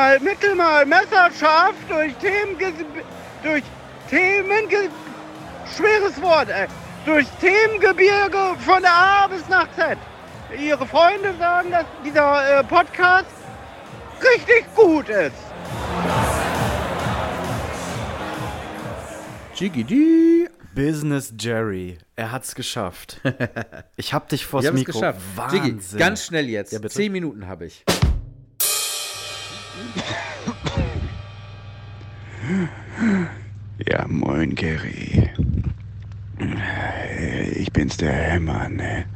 Mal mittel, mal messerscharf durch Themen, durch Themen, schweres Wort, ey, durch Themengebirge von der A bis nach Z. Ihre Freunde sagen, dass dieser äh, Podcast richtig gut ist. Jiggy Business Jerry. Er hat's geschafft. Ich hab dich vors Ich hab's Mikro. geschafft. Wahnsinn. Jiggy, ganz schnell jetzt. Ja, bitte. Zehn Minuten habe ich. Ja, moin, Gary. Ich bin's, der Hämmer, ne?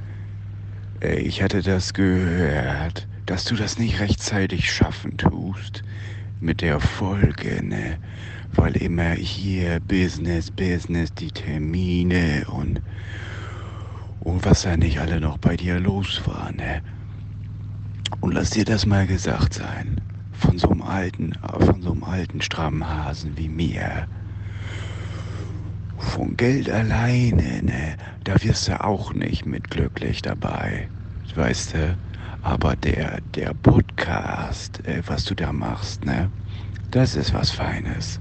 Ich hatte das gehört, dass du das nicht rechtzeitig schaffen tust. Mit der Folge, ne? Weil immer hier Business, Business, die Termine und. Und was da nicht alle noch bei dir los war, ne? Und lass dir das mal gesagt sein. Von so einem alten, von so einem alten strammen Hasen wie mir. Von Geld alleine, ne, da wirst du auch nicht mit glücklich dabei. Weißt du? Aber der, der Podcast, äh, was du da machst, ne, das ist was Feines.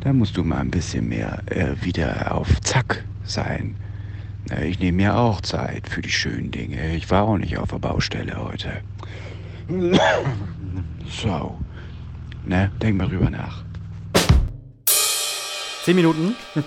Da musst du mal ein bisschen mehr äh, wieder auf Zack sein. Na, ich nehme mir auch Zeit für die schönen Dinge. Ich war auch nicht auf der Baustelle heute. So. Ne, denk mal drüber nach. Zehn Minuten.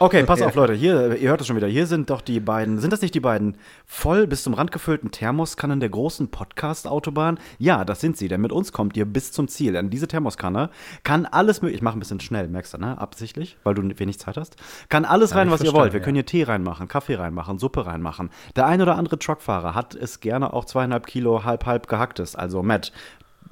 Okay, pass auf, Leute. Hier, ihr hört es schon wieder. Hier sind doch die beiden. Sind das nicht die beiden voll bis zum Rand gefüllten Thermoskannen der großen Podcast-Autobahn? Ja, das sind sie. Denn mit uns kommt ihr bis zum Ziel. Denn diese Thermoskanne kann alles mögliche. Ich mache ein bisschen schnell, merkst du, ne? Absichtlich, weil du wenig Zeit hast. Kann alles rein, was ihr wollt. Wir ja. können hier Tee reinmachen, Kaffee reinmachen, Suppe reinmachen. Der ein oder andere Truckfahrer hat es gerne auch zweieinhalb Kilo halb-halb gehacktes. Also Matt,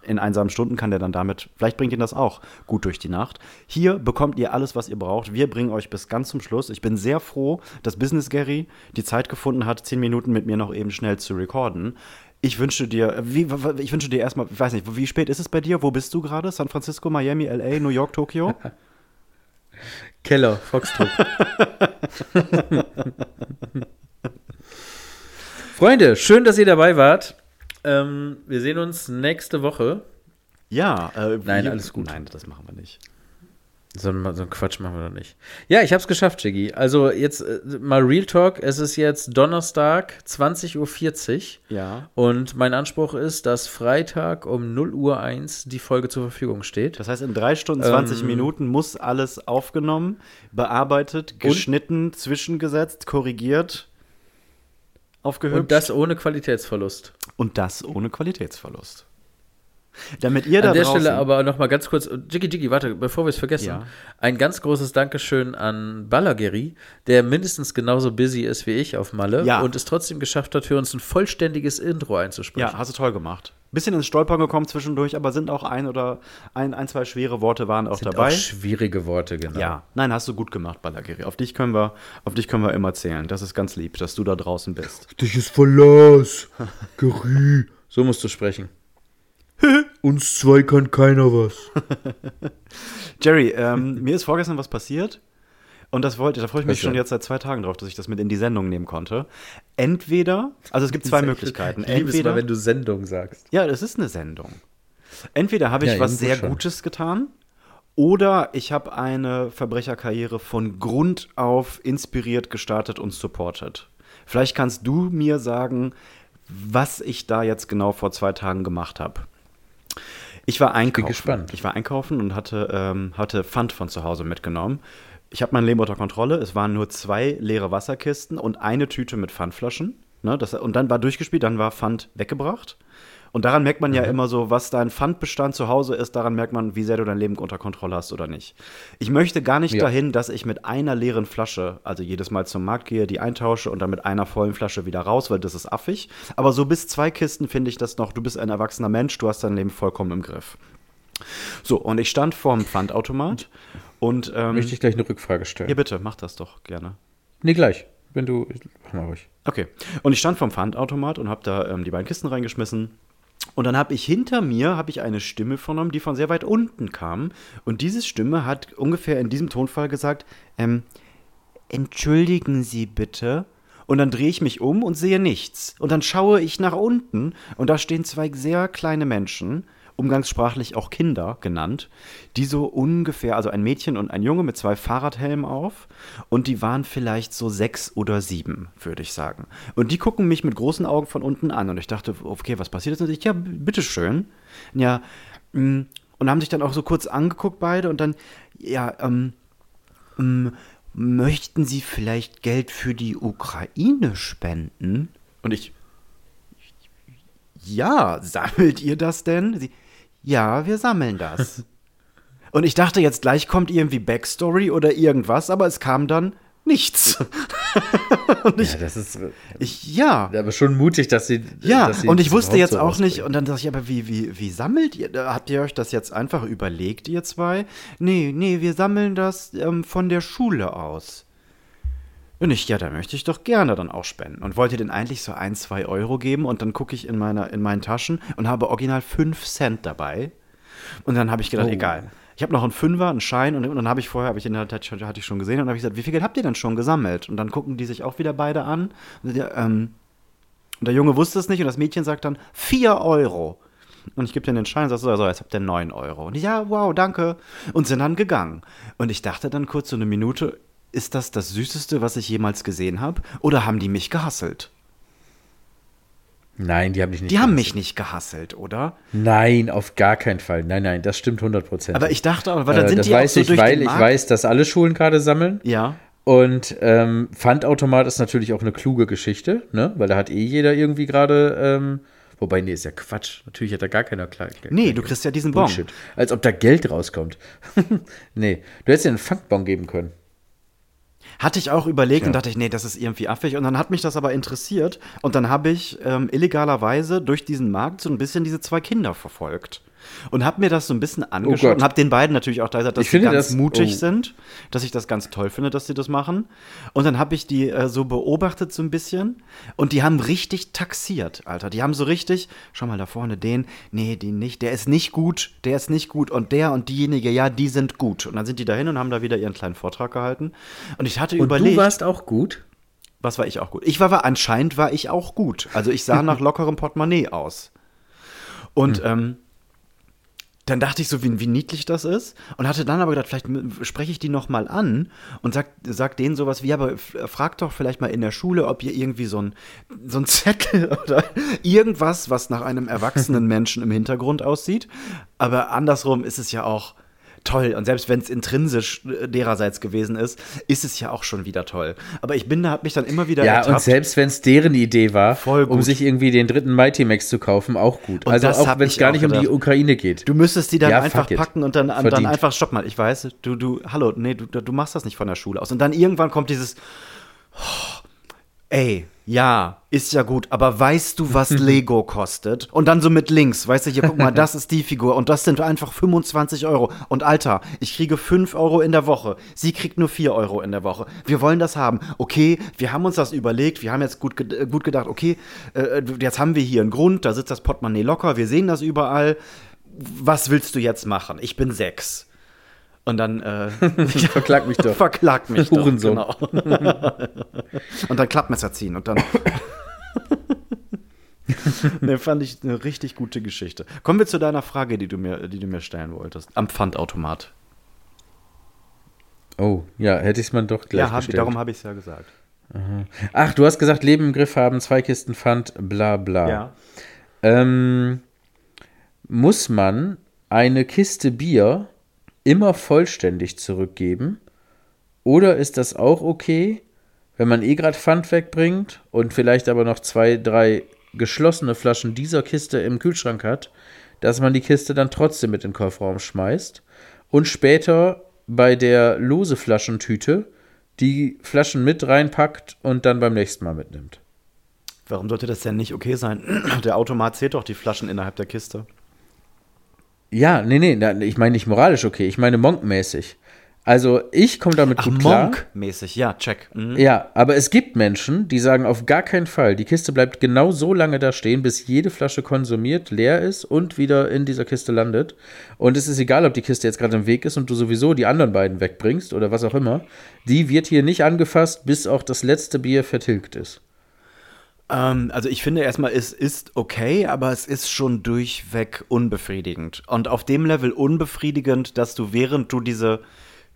in einsamen Stunden kann der dann damit, vielleicht bringt ihn das auch gut durch die Nacht. Hier bekommt ihr alles, was ihr braucht. Wir bringen euch bis ganz zum Schluss. Ich bin sehr froh, dass Business Gary die Zeit gefunden hat, zehn Minuten mit mir noch eben schnell zu recorden. Ich wünsche dir, wie, ich wünsche dir erstmal, ich weiß nicht, wie spät ist es bei dir? Wo bist du gerade? San Francisco, Miami, LA, New York, Tokio? Keller, Foxtrot. Freunde, schön, dass ihr dabei wart. Ähm, wir sehen uns nächste Woche. Ja, äh, Nein, wir- alles gut. Nein, das machen wir nicht. So, so einen Quatsch machen wir doch nicht. Ja, ich hab's geschafft, Jiggy. Also jetzt äh, mal Real Talk. Es ist jetzt Donnerstag, 20.40 Uhr. Ja. Und mein Anspruch ist, dass Freitag um 0 Uhr 1 die Folge zur Verfügung steht. Das heißt, in drei Stunden 20 Ähm, Minuten muss alles aufgenommen, bearbeitet, geschnitten, zwischengesetzt, korrigiert, aufgehübscht. Und das ohne Qualitätsverlust. Und das ohne Qualitätsverlust. Damit ihr da An der draußen, Stelle aber noch mal ganz kurz, Jiggy Jiggy, warte, bevor wir es vergessen, Ja. ein ganz großes Dankeschön an Ballageri, der mindestens genauso busy ist wie ich auf Malle Ja. und es trotzdem geschafft hat, für uns ein vollständiges Intro einzusprechen. Ja, hast du toll gemacht. Bisschen ins Stolpern gekommen zwischendurch, aber sind auch ein oder ein, ein zwei schwere Worte waren auch Sind dabei. auch schwierige Worte, genau. ja, nein, hast du gut gemacht, Ballagiri. Auf dich können wir, auf dich können wir immer zählen. Das ist ganz lieb, dass du da draußen bist. Dich ist Verlass, Geri. So musst du sprechen. Uns zwei kann keiner was. Jerry, ähm, mir ist vorgestern was passiert. Und das wollte, da freue ich mich schon jetzt seit zwei Tagen drauf, dass ich das mit in die Sendung nehmen konnte. Entweder, also es gibt zwei Möglichkeiten. Ich liebe es Entweder, mal, wenn du Sendung sagst. ja, das ist eine Sendung. Entweder habe ich Ja, was sehr schon. Gutes getan oder ich habe eine Verbrecherkarriere von Grund auf inspiriert, gestartet und supported. Vielleicht kannst du mir sagen, was ich da jetzt genau vor zwei Tagen gemacht habe. Ich war einkaufen. gespannt. Ich war einkaufen und hatte, ähm, hatte Pfand von zu Hause mitgenommen. Ich habe mein Leben unter Kontrolle. Es waren nur zwei leere Wasserkisten und eine Tüte mit Pfandflaschen. Ne, das, und dann war durchgespielt, dann war Pfand weggebracht. Und daran merkt man ja immer so, was dein Pfandbestand zu Hause ist, daran merkt man, wie sehr du dein Leben unter Kontrolle hast oder nicht. Ich möchte gar nicht Ja. dahin, dass ich mit einer leeren Flasche, also jedes Mal zum Markt gehe, die eintausche und dann mit einer vollen Flasche wieder raus, weil das ist affig. Aber so bis zwei Kisten finde ich das noch, du bist ein erwachsener Mensch, du hast dein Leben vollkommen im Griff. So, und ich stand vorm Pfandautomat und ähm, Möchte ich gleich eine Rückfrage stellen? ja bitte, mach das doch gerne. Nee, gleich. Wenn du. Mach mal ruhig. Okay. Und ich stand vom Pfandautomat und habe da ähm, die beiden Kisten reingeschmissen. Und dann habe ich hinter mir habe ich eine Stimme vernommen, die von sehr weit unten kam. Und diese Stimme hat ungefähr in diesem Tonfall gesagt: ähm, Entschuldigen Sie bitte. Und dann drehe ich mich um und sehe nichts. Und dann schaue ich nach unten und da stehen zwei sehr kleine Menschen, umgangssprachlich auch Kinder genannt, die so ungefähr, also ein Mädchen und ein Junge mit zwei Fahrradhelmen auf und die waren vielleicht so sechs oder sieben, würde ich sagen. Und die gucken mich mit großen Augen von unten an und ich dachte, okay, was passiert jetzt? Und ich, ja, bitteschön. Ja, mm, und haben sich dann auch so kurz angeguckt beide und dann, ja, ähm, ähm, möchten Sie vielleicht Geld für die Ukraine spenden? Und ich, ja, sammelt ihr das denn? Sie, ja, wir sammeln das. Und ich dachte jetzt gleich kommt irgendwie Backstory oder irgendwas, aber es kam dann nichts. und ich, ja, das ist ich, ja. Aber schon mutig, dass sie. Ja, dass sie und ich wusste jetzt auch nicht, und dann dachte ich, aber wie, wie, wie sammelt ihr? Habt ihr euch das jetzt einfach überlegt, ihr zwei? Nee, nee, wir sammeln das ähm, von der Schule aus. Und ich, ja, da möchte ich doch gerne dann auch spenden. Und wollte den eigentlich so ein, zwei Euro geben und dann gucke ich in, meiner, in meinen Taschen und habe original fünf Cent dabei. Und dann habe ich gedacht, oh. egal. Ich habe noch einen Fünfer, einen Schein und, und dann habe ich vorher, habe ich den hatte ich schon gesehen und habe ich gesagt, wie viel Geld habt ihr denn schon gesammelt? Und dann gucken die sich auch wieder beide an. Und der, ähm, und der Junge wusste es nicht und das Mädchen sagt dann, vier Euro. Und ich gebe dir den Schein und sage so, also, jetzt habt ihr neun Euro. Und ich, ja, wow, danke. Und sind dann gegangen. Und ich dachte dann kurz so eine Minute, ist das das Süßeste, was ich jemals gesehen habe? Oder haben die mich gehasselt? Nein, die haben dich nicht Die gehasselt. haben mich nicht gehasselt, oder? Nein, auf gar keinen Fall. Nein, nein, das stimmt 100%. Aber ich dachte auch, weil dann äh, sind das die weiß so ich, weil ich weiß, dass alle Schulen gerade sammeln. Ja. Und ähm, Pfandautomat ist natürlich auch eine kluge Geschichte, ne? Weil da hat eh jeder irgendwie gerade. Ähm, wobei, nee, ist ja Quatsch. Natürlich hat da gar keiner klar. Nee, du kriegst ja diesen Bon. Bullshit. Als ob da Geld rauskommt. nee, du hättest ja einen Pfandbon geben können. Hatte ich auch überlegt ja. und dachte ich, nee, das ist irgendwie affig. Und dann hat mich das aber interessiert. Und dann habe ich ähm, illegalerweise durch diesen Markt so ein bisschen diese zwei Kinder verfolgt und habe mir das so ein bisschen oh angeschaut oh und habe den beiden natürlich auch da gesagt, dass sie ganz das, mutig oh. sind, dass ich das ganz toll finde, dass sie das machen. Und dann habe ich die äh, so beobachtet so ein bisschen und die haben richtig taxiert, Alter. Die haben so richtig, schau mal da vorne den, nee, den nicht, der ist nicht gut, der ist nicht gut und der und diejenige, ja, die sind gut. Und dann sind die dahin und haben da wieder ihren kleinen Vortrag gehalten. Und ich hatte und überlegt. Du warst auch gut? Was war ich auch gut? Ich war, war anscheinend war ich auch gut. Also ich sah nach lockerem Portemonnaie aus. Und hm. ähm, dann dachte ich so, wie, wie niedlich das ist und hatte dann aber gedacht, vielleicht spreche ich die noch mal an und sag, sag denen sowas wie, aber frag doch vielleicht mal in der Schule, ob ihr irgendwie so ein, so ein Zettel oder irgendwas, was nach einem erwachsenen Menschen im Hintergrund aussieht. Aber andersrum ist es ja auch toll. Und selbst wenn es intrinsisch äh, dererseits gewesen ist, ist es ja auch schon wieder toll. Aber ich bin da, hab mich dann immer wieder Ja, ertappt. und selbst wenn es deren Idee war, um sich irgendwie den dritten Mighty Max zu kaufen, auch gut. Und also auch wenn es gar nicht gedacht. um die Ukraine geht. Du müsstest die dann ja, einfach packen und dann, dann einfach, stopp mal, ich weiß, du, du, hallo, nee, du, du machst das nicht von der Schule aus. Und dann irgendwann kommt dieses, oh, ey, ja, ist ja gut, aber weißt du, was Lego kostet? Und dann so mit links, weißt du, hier, guck mal, das ist die Figur und das sind einfach 25 Euro. Und Alter, ich kriege 5 Euro in der Woche. Sie kriegt nur 4 Euro in der Woche. Wir wollen das haben. Okay, wir haben uns das überlegt, wir haben jetzt gut, gut gedacht, okay, äh, jetzt haben wir hier einen Grund, da sitzt das Portemonnaie locker, wir sehen das überall. Was willst du jetzt machen? Ich bin sechs. Und dann äh, verklag mich doch. verklag mich doch. Hurensohn. Genau. und dann Klappmesser ziehen und dann. ne, fand ich eine richtig gute Geschichte. Kommen wir zu deiner Frage, die du mir, die du mir stellen wolltest. Am Pfandautomat. Oh, ja, hätte ich es mal doch gleich Ja, hab, darum habe ich es ja gesagt. Aha. Ach, du hast gesagt, Leben im Griff haben, zwei Kisten Pfand, bla bla. Ja. Ähm, muss man eine Kiste Bier immer vollständig zurückgeben? Oder ist das auch okay, wenn man eh gerade Pfand wegbringt und vielleicht aber noch zwei, drei geschlossene Flaschen dieser Kiste im Kühlschrank hat, dass man die Kiste dann trotzdem mit in den Kofferraum schmeißt und später bei der lose Flaschentüte die Flaschen mit reinpackt und dann beim nächsten Mal mitnimmt. Warum sollte das denn nicht okay sein? Der Automat zählt doch die Flaschen innerhalb der Kiste. Ja, nee, nee, ich meine nicht moralisch okay, ich meine monkmäßig. Also ich komme damit Ach, gut klar. Monk-mäßig, ja, check. Mhm. Ja, aber es gibt Menschen, die sagen auf gar keinen Fall, die Kiste bleibt genau so lange da stehen, bis jede Flasche konsumiert, leer ist und wieder in dieser Kiste landet. Und es ist egal, ob die Kiste jetzt gerade im Weg ist und du sowieso die anderen beiden wegbringst oder was auch immer. Die wird hier nicht angefasst, bis auch das letzte Bier vertilgt ist. Ähm, also ich finde erstmal, es ist okay, aber es ist schon durchweg unbefriedigend. Und auf dem Level unbefriedigend, dass du während du diese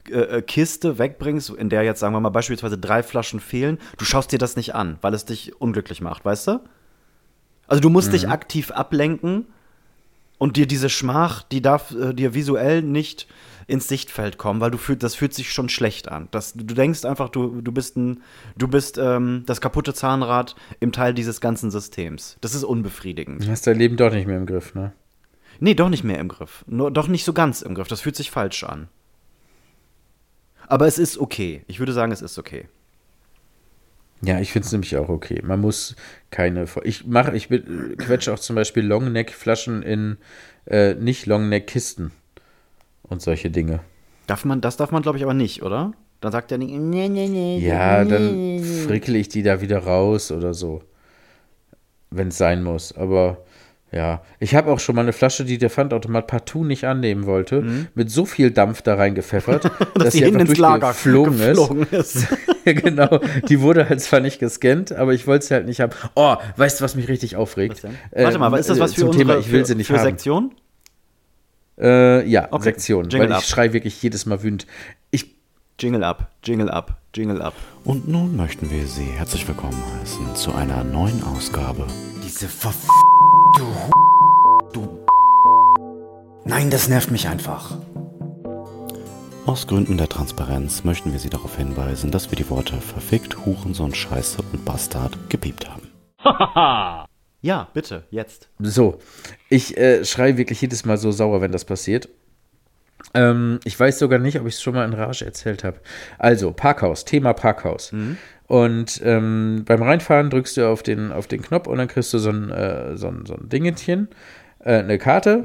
äh, äh, Kiste wegbringst, in der jetzt sagen wir mal beispielsweise drei Flaschen fehlen, du schaust dir das nicht an, weil es dich unglücklich macht, weißt du? Also du musst Mhm. dich aktiv ablenken und dir diese Schmach, die darf äh, dir visuell nicht ins Sichtfeld kommen, weil du fühl, das fühlt sich schon schlecht an. Das, du denkst einfach, du, du bist ein, du bist ähm, das kaputte Zahnrad im Teil dieses ganzen Systems. Das ist unbefriedigend. Du hast dein Leben doch nicht mehr im Griff, ne? Nee, doch nicht mehr im Griff. Nur, doch nicht so ganz im Griff. Das fühlt sich falsch an. Aber es ist okay. Ich würde sagen, es ist okay. Ja, ich finde es nämlich auch okay. Man muss keine. Ich mache, ich quetsche auch zum Beispiel Longneck-Flaschen in äh, nicht Longneck-Kisten und solche Dinge. Darf man, das darf man, glaube ich, aber nicht, oder? Dann sagt er nicht, nee, nee, nee. Ja, dann frickel ich die da wieder raus oder so. Wenn es sein muss. Aber ja, ich habe auch schon mal eine Flasche, die der Pfandautomat partout nicht annehmen wollte, mit so viel Dampf da reingepfeffert, dass, die sie hinten einfach ins Lager durchgeflogen ist. geflogen ist. genau, die wurde halt zwar nicht gescannt, aber ich wollte sie halt nicht haben. Oh, weißt du, was mich richtig aufregt? Denn? Warte mal, aber ist das was äh, für zum unsere, Thema, ich will für, sie nicht für haben. Sektion? Äh, ja, Okay, Sektion, Jingle weil up. ich schrei wirklich jedes Mal wütend. Ich Jingle up, Jingle up, Jingle up. Und nun möchten wir Sie herzlich willkommen heißen zu einer neuen Ausgabe. Diese Ver... Du... Du... Nein, das nervt mich einfach. Aus Gründen der Transparenz möchten wir Sie darauf hinweisen, dass wir die Worte verfickt, Hurensohn, Scheiße und Bastard gepiept haben. Ja, bitte, jetzt. So, ich äh, schreie wirklich jedes Mal so sauer, wenn das passiert. Ähm, ich weiß sogar nicht, ob ich es schon mal in Rage erzählt habe. Also, Parkhaus, Thema Parkhaus. Und ähm, beim Reinfahren drückst du auf den, auf den Knopf und dann kriegst du so ein, äh, so ein, so ein Dingetchen, äh, eine Karte.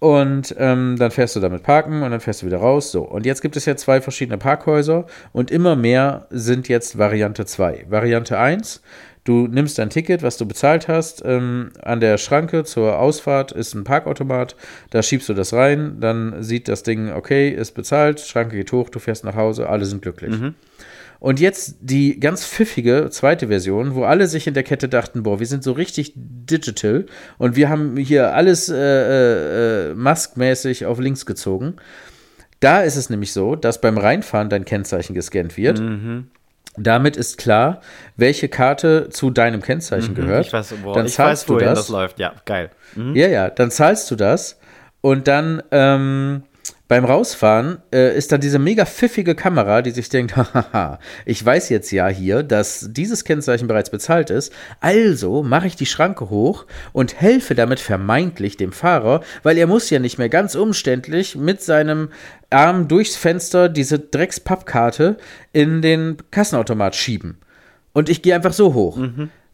Und ähm, dann fährst du damit parken und dann fährst du wieder raus. So, und jetzt gibt es ja zwei verschiedene Parkhäuser und immer mehr sind jetzt Variante 2. Variante 1, du nimmst dein Ticket, was du bezahlt hast, ähm, an der Schranke zur Ausfahrt ist ein Parkautomat, da schiebst du das rein, dann sieht das Ding, okay, ist bezahlt, Schranke geht hoch, du fährst nach Hause, alle sind glücklich. Und jetzt die ganz pfiffige zweite Version, wo alle sich in der Kette dachten, boah, wir sind so richtig digital und wir haben hier alles äh, äh, maskmäßig auf links gezogen. Da ist es nämlich so, dass beim Reinfahren dein Kennzeichen gescannt wird. Damit ist klar, welche Karte zu deinem Kennzeichen gehört. Ich weiß, boah, dann zahlst weiß du das. das läuft. Ja, geil. Ja, ja, dann zahlst du das und dann ähm, beim Rausfahren äh, ist dann diese mega pfiffige Kamera, die sich denkt, haha, ich weiß jetzt ja hier, dass dieses Kennzeichen bereits bezahlt ist, also mache ich die Schranke hoch und helfe damit vermeintlich dem Fahrer, weil er muss ja nicht mehr ganz umständlich mit seinem Arm durchs Fenster diese Dreckspappkarte in den Kassenautomat schieben. Und ich gehe einfach so hoch.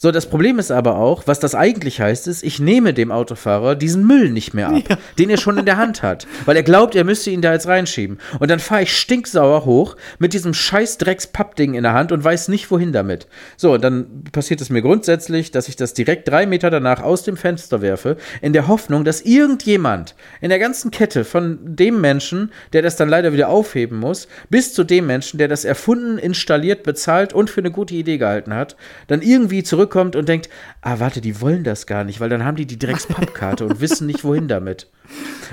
So, das Problem ist aber auch, was das eigentlich heißt, ist, ich nehme dem Autofahrer diesen Müll nicht mehr ab, den er schon in der Hand hat, weil er glaubt, er müsste ihn da jetzt reinschieben. Und dann fahre ich stinksauer hoch mit diesem scheiß Drecks-Pappding in der Hand und weiß nicht, wohin damit. So, und dann passiert es mir grundsätzlich, dass ich das direkt drei Meter danach aus dem Fenster werfe, in der Hoffnung, dass irgendjemand in der ganzen Kette von dem Menschen, der das dann leider wieder aufheben muss, bis zu dem Menschen, der das erfunden, installiert, bezahlt und für eine gute Idee gehalten hat, dann irgendwie zurückkommt und denkt, ah, warte, die wollen das gar nicht, weil dann haben die die Dreckspappkarte und wissen nicht, wohin damit.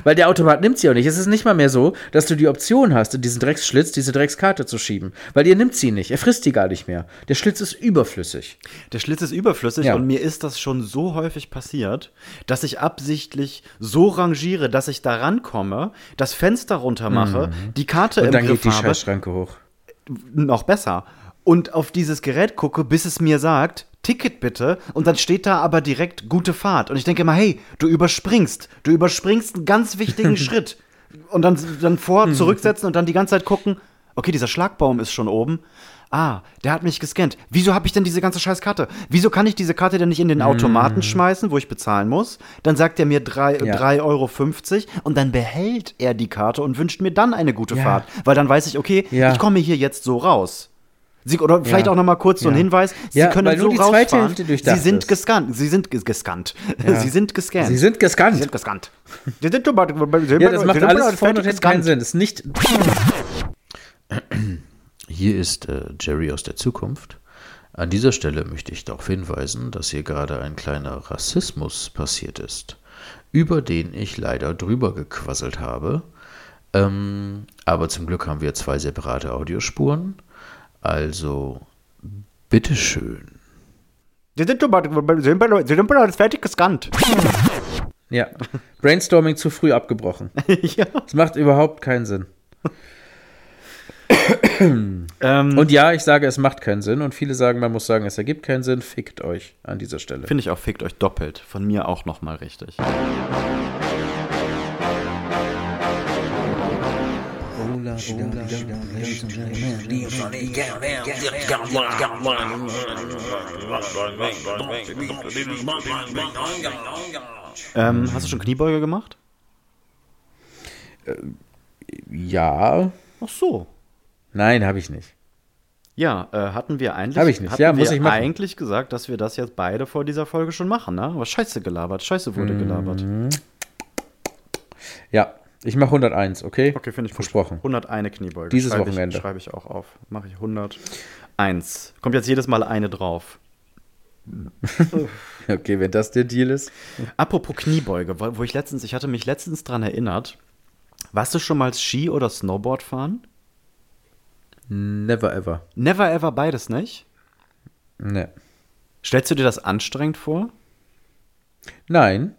Weil der Automat nimmt sie auch nicht. Es ist nicht mal mehr so, dass du die Option hast, in diesen Drecksschlitz diese Dreckskarte zu schieben. Weil ihr nimmt sie nicht. Er frisst die gar nicht mehr. Der Schlitz ist überflüssig. Der Schlitz ist überflüssig Ja. und mir ist das schon so häufig passiert, dass ich absichtlich so rangiere, dass ich da rankomme, das Fenster runter mache, die Karte Mhm. Und im dann Griff geht die habe, Scheißschranke hoch. noch besser, und auf dieses Gerät gucke, bis es mir sagt, Ticket bitte, und dann steht da aber direkt gute Fahrt. Und ich denke immer, hey, du überspringst, du überspringst einen ganz wichtigen Schritt. Und dann, dann vor, zurücksetzen und dann die ganze Zeit gucken, okay, dieser Schlagbaum ist schon oben. Ah, der hat mich gescannt. Wieso habe ich denn diese ganze scheiß Karte? Wieso kann ich diese Karte denn nicht in den Automaten schmeißen, wo ich bezahlen muss? Dann sagt er mir drei- Ja. 3,50 Euro und dann behält er die Karte und wünscht mir dann eine gute Ja. Fahrt. Weil dann weiß ich, okay, Ja. ich komme hier jetzt so raus. Sie, oder vielleicht Ja. auch noch mal kurz so ein Ja. Hinweis. Sie Ja, können weil nur so rausfahren. Sie sind gescannt. Sie sind ges gescannt. Ja. Sie sind gescannt. Sie sind gescannt. Sie sind gescannt. Sie sind, Sie Ja, das macht alles vorne und hinten keinen. Sinn. Das ist nicht. Hier ist äh, Jerry aus der Zukunft. An dieser Stelle möchte ich darauf hinweisen, dass hier gerade ein kleiner Rassismus passiert ist, über den ich leider drüber gequasselt habe. Ähm, aber zum Glück haben wir zwei separate Audiospuren. Also, bitteschön. Sie sind, sind bereits fertig gescannt. Ja, Brainstorming zu früh abgebrochen. ja. Das macht überhaupt keinen Sinn. Ähm, Und ja, ich sage, es macht keinen Sinn. Und viele sagen, man muss sagen, es ergibt keinen Sinn. Fickt euch an dieser Stelle. Finde ich auch, fickt euch doppelt. Von mir auch nochmal richtig. Ähm, hast du schon Kniebeuge gemacht? Ja. Ach so. Nein, habe ich nicht. Ja, äh, hatten wir eigentlich, Hab ich nicht. Ja, muss ich machen. eigentlich gesagt, dass wir das jetzt beide vor dieser Folge schon machen, ne? Aber scheiße gelabert, scheiße wurde gelabert. Ja, ich mache 101, okay? Okay, finde ich gut. Versprochen. 101 Kniebeuge. Dieses schreibe Wochenende. Ich, schreibe ich auch auf. Mache ich 101. Kommt jetzt jedes Mal eine drauf. Okay, wenn das der Deal ist. Apropos Kniebeuge, wo, wo ich letztens, ich hatte mich letztens dran erinnert. Warst du schon mal Ski oder Snowboard fahren? Never ever. Never ever beides nicht? Ne. Stellst du dir das anstrengend vor? Nein.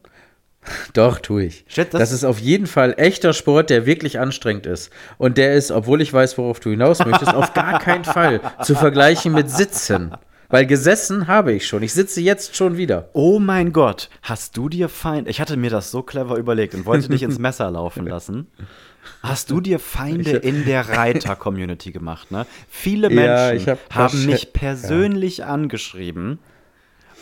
Doch, tue ich. Shit, das- das, ist auf jeden Fall echter Sport, der wirklich anstrengend ist. Und der ist, obwohl ich weiß, worauf du hinaus möchtest, auf gar keinen Fall zu vergleichen mit Sitzen. Weil gesessen habe ich schon. Ich sitze jetzt schon wieder. Oh mein Gott, hast du dir Feinde. Ich hatte mir das so clever überlegt und wollte dich ins Messer laufen lassen. Hast du dir Feinde in der Reiter-Community gemacht, ne? Viele Ja, Menschen ich hab haben mich persönlich angeschrieben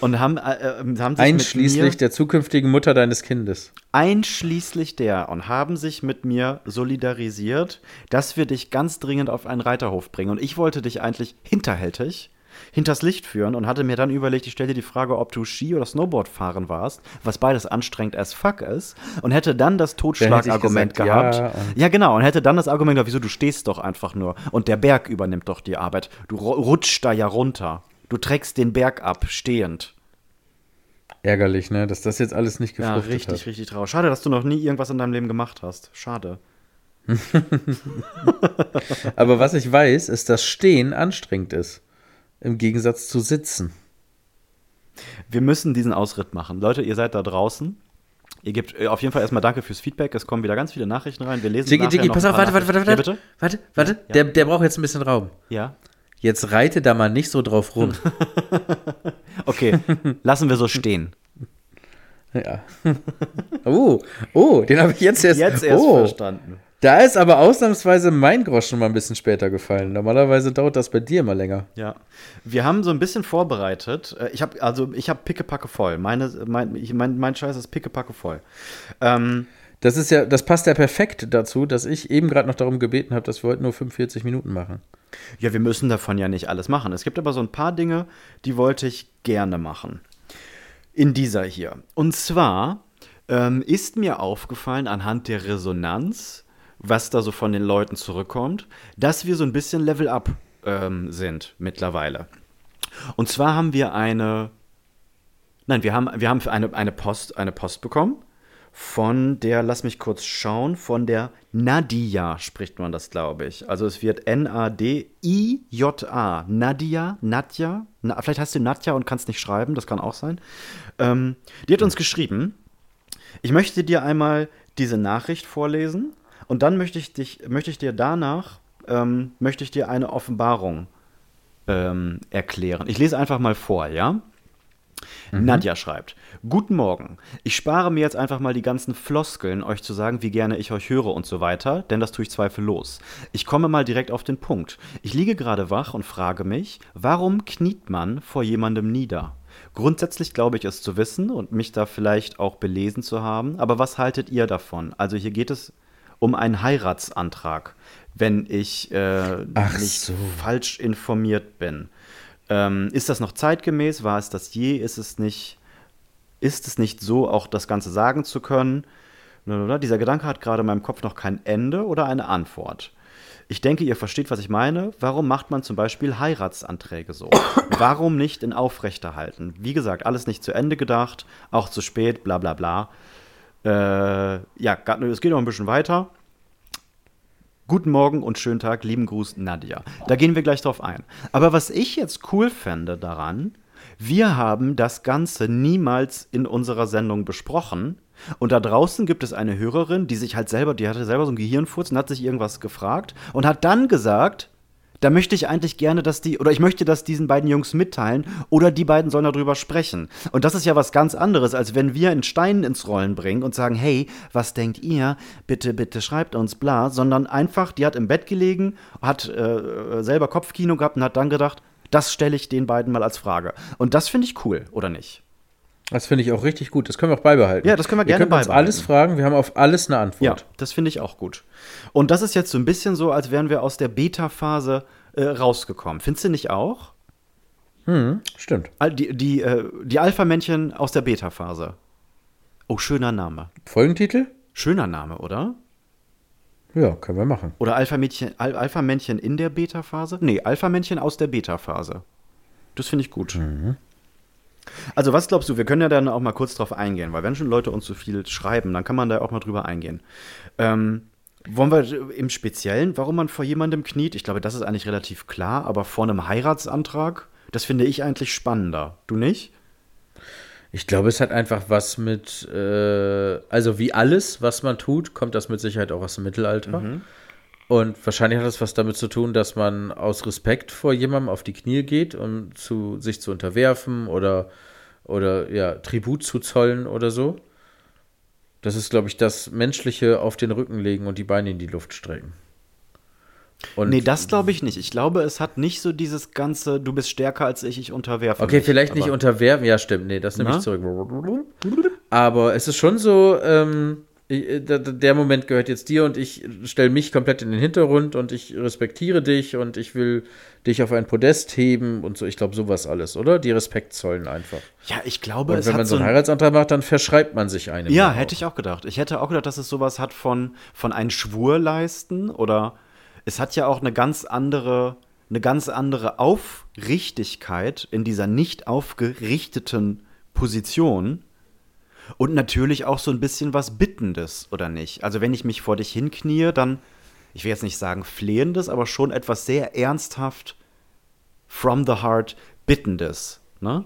und haben, äh, äh, haben sich mit Einschließlich mir, der zukünftigen Mutter deines Kindes. einschließlich der und haben sich mit mir solidarisiert, dass wir dich ganz dringend auf einen Reiterhof bringen. Und ich wollte dich eigentlich hinterhältig hinters Licht führen und hatte mir dann überlegt, ich stelle dir die Frage, ob du Ski oder Snowboard fahren warst, was beides anstrengend as fuck ist, und hätte dann das Totschlagargument gehabt. ja, Ja, und- genau, und hätte dann das Argument gehabt, wieso du stehst doch einfach nur und der Berg übernimmt doch die Arbeit. Du ru- rutschst da ja runter. Du trägst den Berg ab, stehend. Ärgerlich, ne? Dass das jetzt alles nicht Ja, gefruchtet richtig, hat. richtig traurig. Schade, dass du noch nie irgendwas in deinem Leben gemacht hast. Schade. Aber was ich weiß, ist, dass Stehen anstrengend ist. Im Gegensatz zu Sitzen. Wir müssen diesen Ausritt machen. Leute, ihr seid da draußen. Ihr gebt äh, auf jeden Fall erstmal danke fürs Feedback. Es kommen wieder ganz viele Nachrichten rein. Wir lesen Jiggy, nachher noch pass auf, warte, warte, warte, warte. Ja, bitte? Warte, warte. Der, der braucht jetzt ein bisschen Raum. Ja. Jetzt reite da mal nicht so drauf rum. Okay, lassen wir so stehen. ja. Oh, oh, den habe ich jetzt erst. Jetzt erst oh, verstanden. Da ist aber ausnahmsweise mein Groschen mal ein bisschen später gefallen. Normalerweise dauert das bei dir immer länger. Ja. Wir haben so ein bisschen vorbereitet. Äh, Ich habe also ich habe pickepacke voll. Meine, mein, ich, mein, mein Scheiß ist pickepacke voll. Ähm, Das ist ja, das passt ja perfekt dazu, dass ich eben gerade noch darum gebeten habe, dass wir heute nur 45 Minuten machen. Ja, wir müssen davon ja nicht alles machen. Es gibt aber so ein paar Dinge, die wollte ich gerne machen. In dieser hier. Und zwar ähm, ist mir aufgefallen anhand der Resonanz, was da so von den Leuten zurückkommt, dass wir so ein bisschen Level Up ähm, sind mittlerweile. Und zwar haben wir eine, nein, wir haben, wir haben eine, eine, Post, eine Post bekommen von der, lass mich kurz schauen, von der Nadia spricht man das, glaube ich. Also es wird N-A-D-I-J-A. Nadia, Nadja. Na, vielleicht heißt du Nadja und kannst nicht schreiben, das kann auch sein. Ähm, die hat uns geschrieben, ich möchte dir einmal diese Nachricht vorlesen und dann möchte ich, dich, möchte ich dir danach, ähm, möchte ich dir eine Offenbarung ähm, erklären. Ich lese einfach mal vor, ja? Nadja schreibt: Guten Morgen. Ich spare mir jetzt einfach mal die ganzen Floskeln, euch zu sagen, wie gerne ich euch höre und so weiter, denn das tue ich zweifellos. Ich komme mal direkt auf den Punkt. Ich liege gerade wach und frage mich, warum kniet man vor jemandem nieder? Grundsätzlich glaube ich es zu wissen und mich da vielleicht auch belesen zu haben, aber was haltet ihr davon? Also hier geht es um einen Heiratsantrag, wenn ich äh, nicht so. falsch informiert bin. Ähm, ist das noch zeitgemäß? War es das je? Ist es nicht, ist es nicht so, auch das Ganze sagen zu können? Blablabla. Dieser Gedanke hat gerade in meinem Kopf noch kein Ende oder eine Antwort. Ich denke, ihr versteht, was ich meine. Warum macht man zum Beispiel Heiratsanträge so? Warum nicht in Aufrechterhalten? Wie gesagt, alles nicht zu Ende gedacht, auch zu spät, bla bla bla. Äh, ja, es geht noch ein bisschen weiter. Guten Morgen und schönen Tag, lieben Gruß, Nadja. Da gehen wir gleich drauf ein. Aber was ich jetzt cool fände daran, wir haben das Ganze niemals in unserer Sendung besprochen. Und da draußen gibt es eine Hörerin, die sich halt selber, die hatte selber so einen Gehirnfurz und hat sich irgendwas gefragt und hat dann gesagt, da möchte ich eigentlich gerne, dass die, oder ich möchte das diesen beiden Jungs mitteilen, oder die beiden sollen darüber sprechen. Und das ist ja was ganz anderes, als wenn wir einen Stein ins Rollen bringen und sagen, hey, was denkt ihr? Bitte, bitte schreibt uns, bla. Sondern einfach, die hat im Bett gelegen, hat äh, selber Kopfkino gehabt und hat dann gedacht, das stelle ich den beiden mal als Frage. Und das finde ich cool, oder nicht? Das finde ich auch richtig gut. Das können wir auch beibehalten. Ja, das können wir gerne könnt uns beibehalten. alles fragen. Wir haben auf alles eine Ja, Antwort. das finde ich auch gut. Und das ist jetzt so ein bisschen so, als wären wir aus der Beta-Phase äh, rausgekommen. Findest du nicht auch? Hm, stimmt. Die, die, äh, die Alpha-Männchen aus der Beta-Phase. Oh, schöner Name. Folgentitel? Schöner Name, oder? Ja, können wir machen. Oder Alpha-Männchen Al Alpha-Männchen in der Beta-Phase? Nee, Alpha-Männchen aus der Beta-Phase. Das finde ich gut. Also, was glaubst du? Wir können ja dann auch mal kurz drauf eingehen, weil wenn schon Leute uns so viel schreiben, dann kann man da auch mal drüber eingehen. Ähm, wollen wir im Speziellen, warum man vor jemandem kniet? Ich glaube, das ist eigentlich relativ klar, aber vor einem Heiratsantrag, das finde ich eigentlich spannender. Du nicht? Ich glaube, es hat einfach was mit, äh, also wie alles, was man tut, kommt das mit Sicherheit auch aus dem Mittelalter. Und wahrscheinlich hat das was damit zu tun, dass man aus Respekt vor jemandem auf die Knie geht, um zu, sich zu unterwerfen oder, oder ja, Tribut zu zollen oder so. Das ist, glaube ich, das Menschliche auf den Rücken legen und die Beine in die Luft strecken. Und nee, das glaube ich nicht. Ich glaube, es hat nicht so dieses ganze, du bist stärker als ich, ich unterwerfe Okay, mich. vielleicht nicht unterwerfen. Ja, stimmt. Nee, das nehme ich zurück. Aber es ist schon so, ähm, äh, der- der Moment gehört jetzt dir und ich stelle mich komplett in den Hintergrund und ich respektiere dich und ich will dich auf ein Podest heben und so. Ich glaube, sowas alles, oder? Die Respekt zollen einfach. Ja, ich glaube, Und es wenn man so einen ein Heiratsantrag macht, dann verschreibt man sich einem. Ja, hätte ich auch gedacht. Ich hätte auch gedacht, dass es sowas hat von, von einen Schwur leisten oder es hat ja auch eine ganz andere, eine ganz andere Aufrichtigkeit in dieser nicht aufgerichteten Position und natürlich auch so ein bisschen was Bittendes, oder nicht? Also wenn ich mich vor dich hinknie, dann, ich will jetzt nicht sagen flehendes, aber schon etwas sehr ernsthaft from the heart bittendes, ne?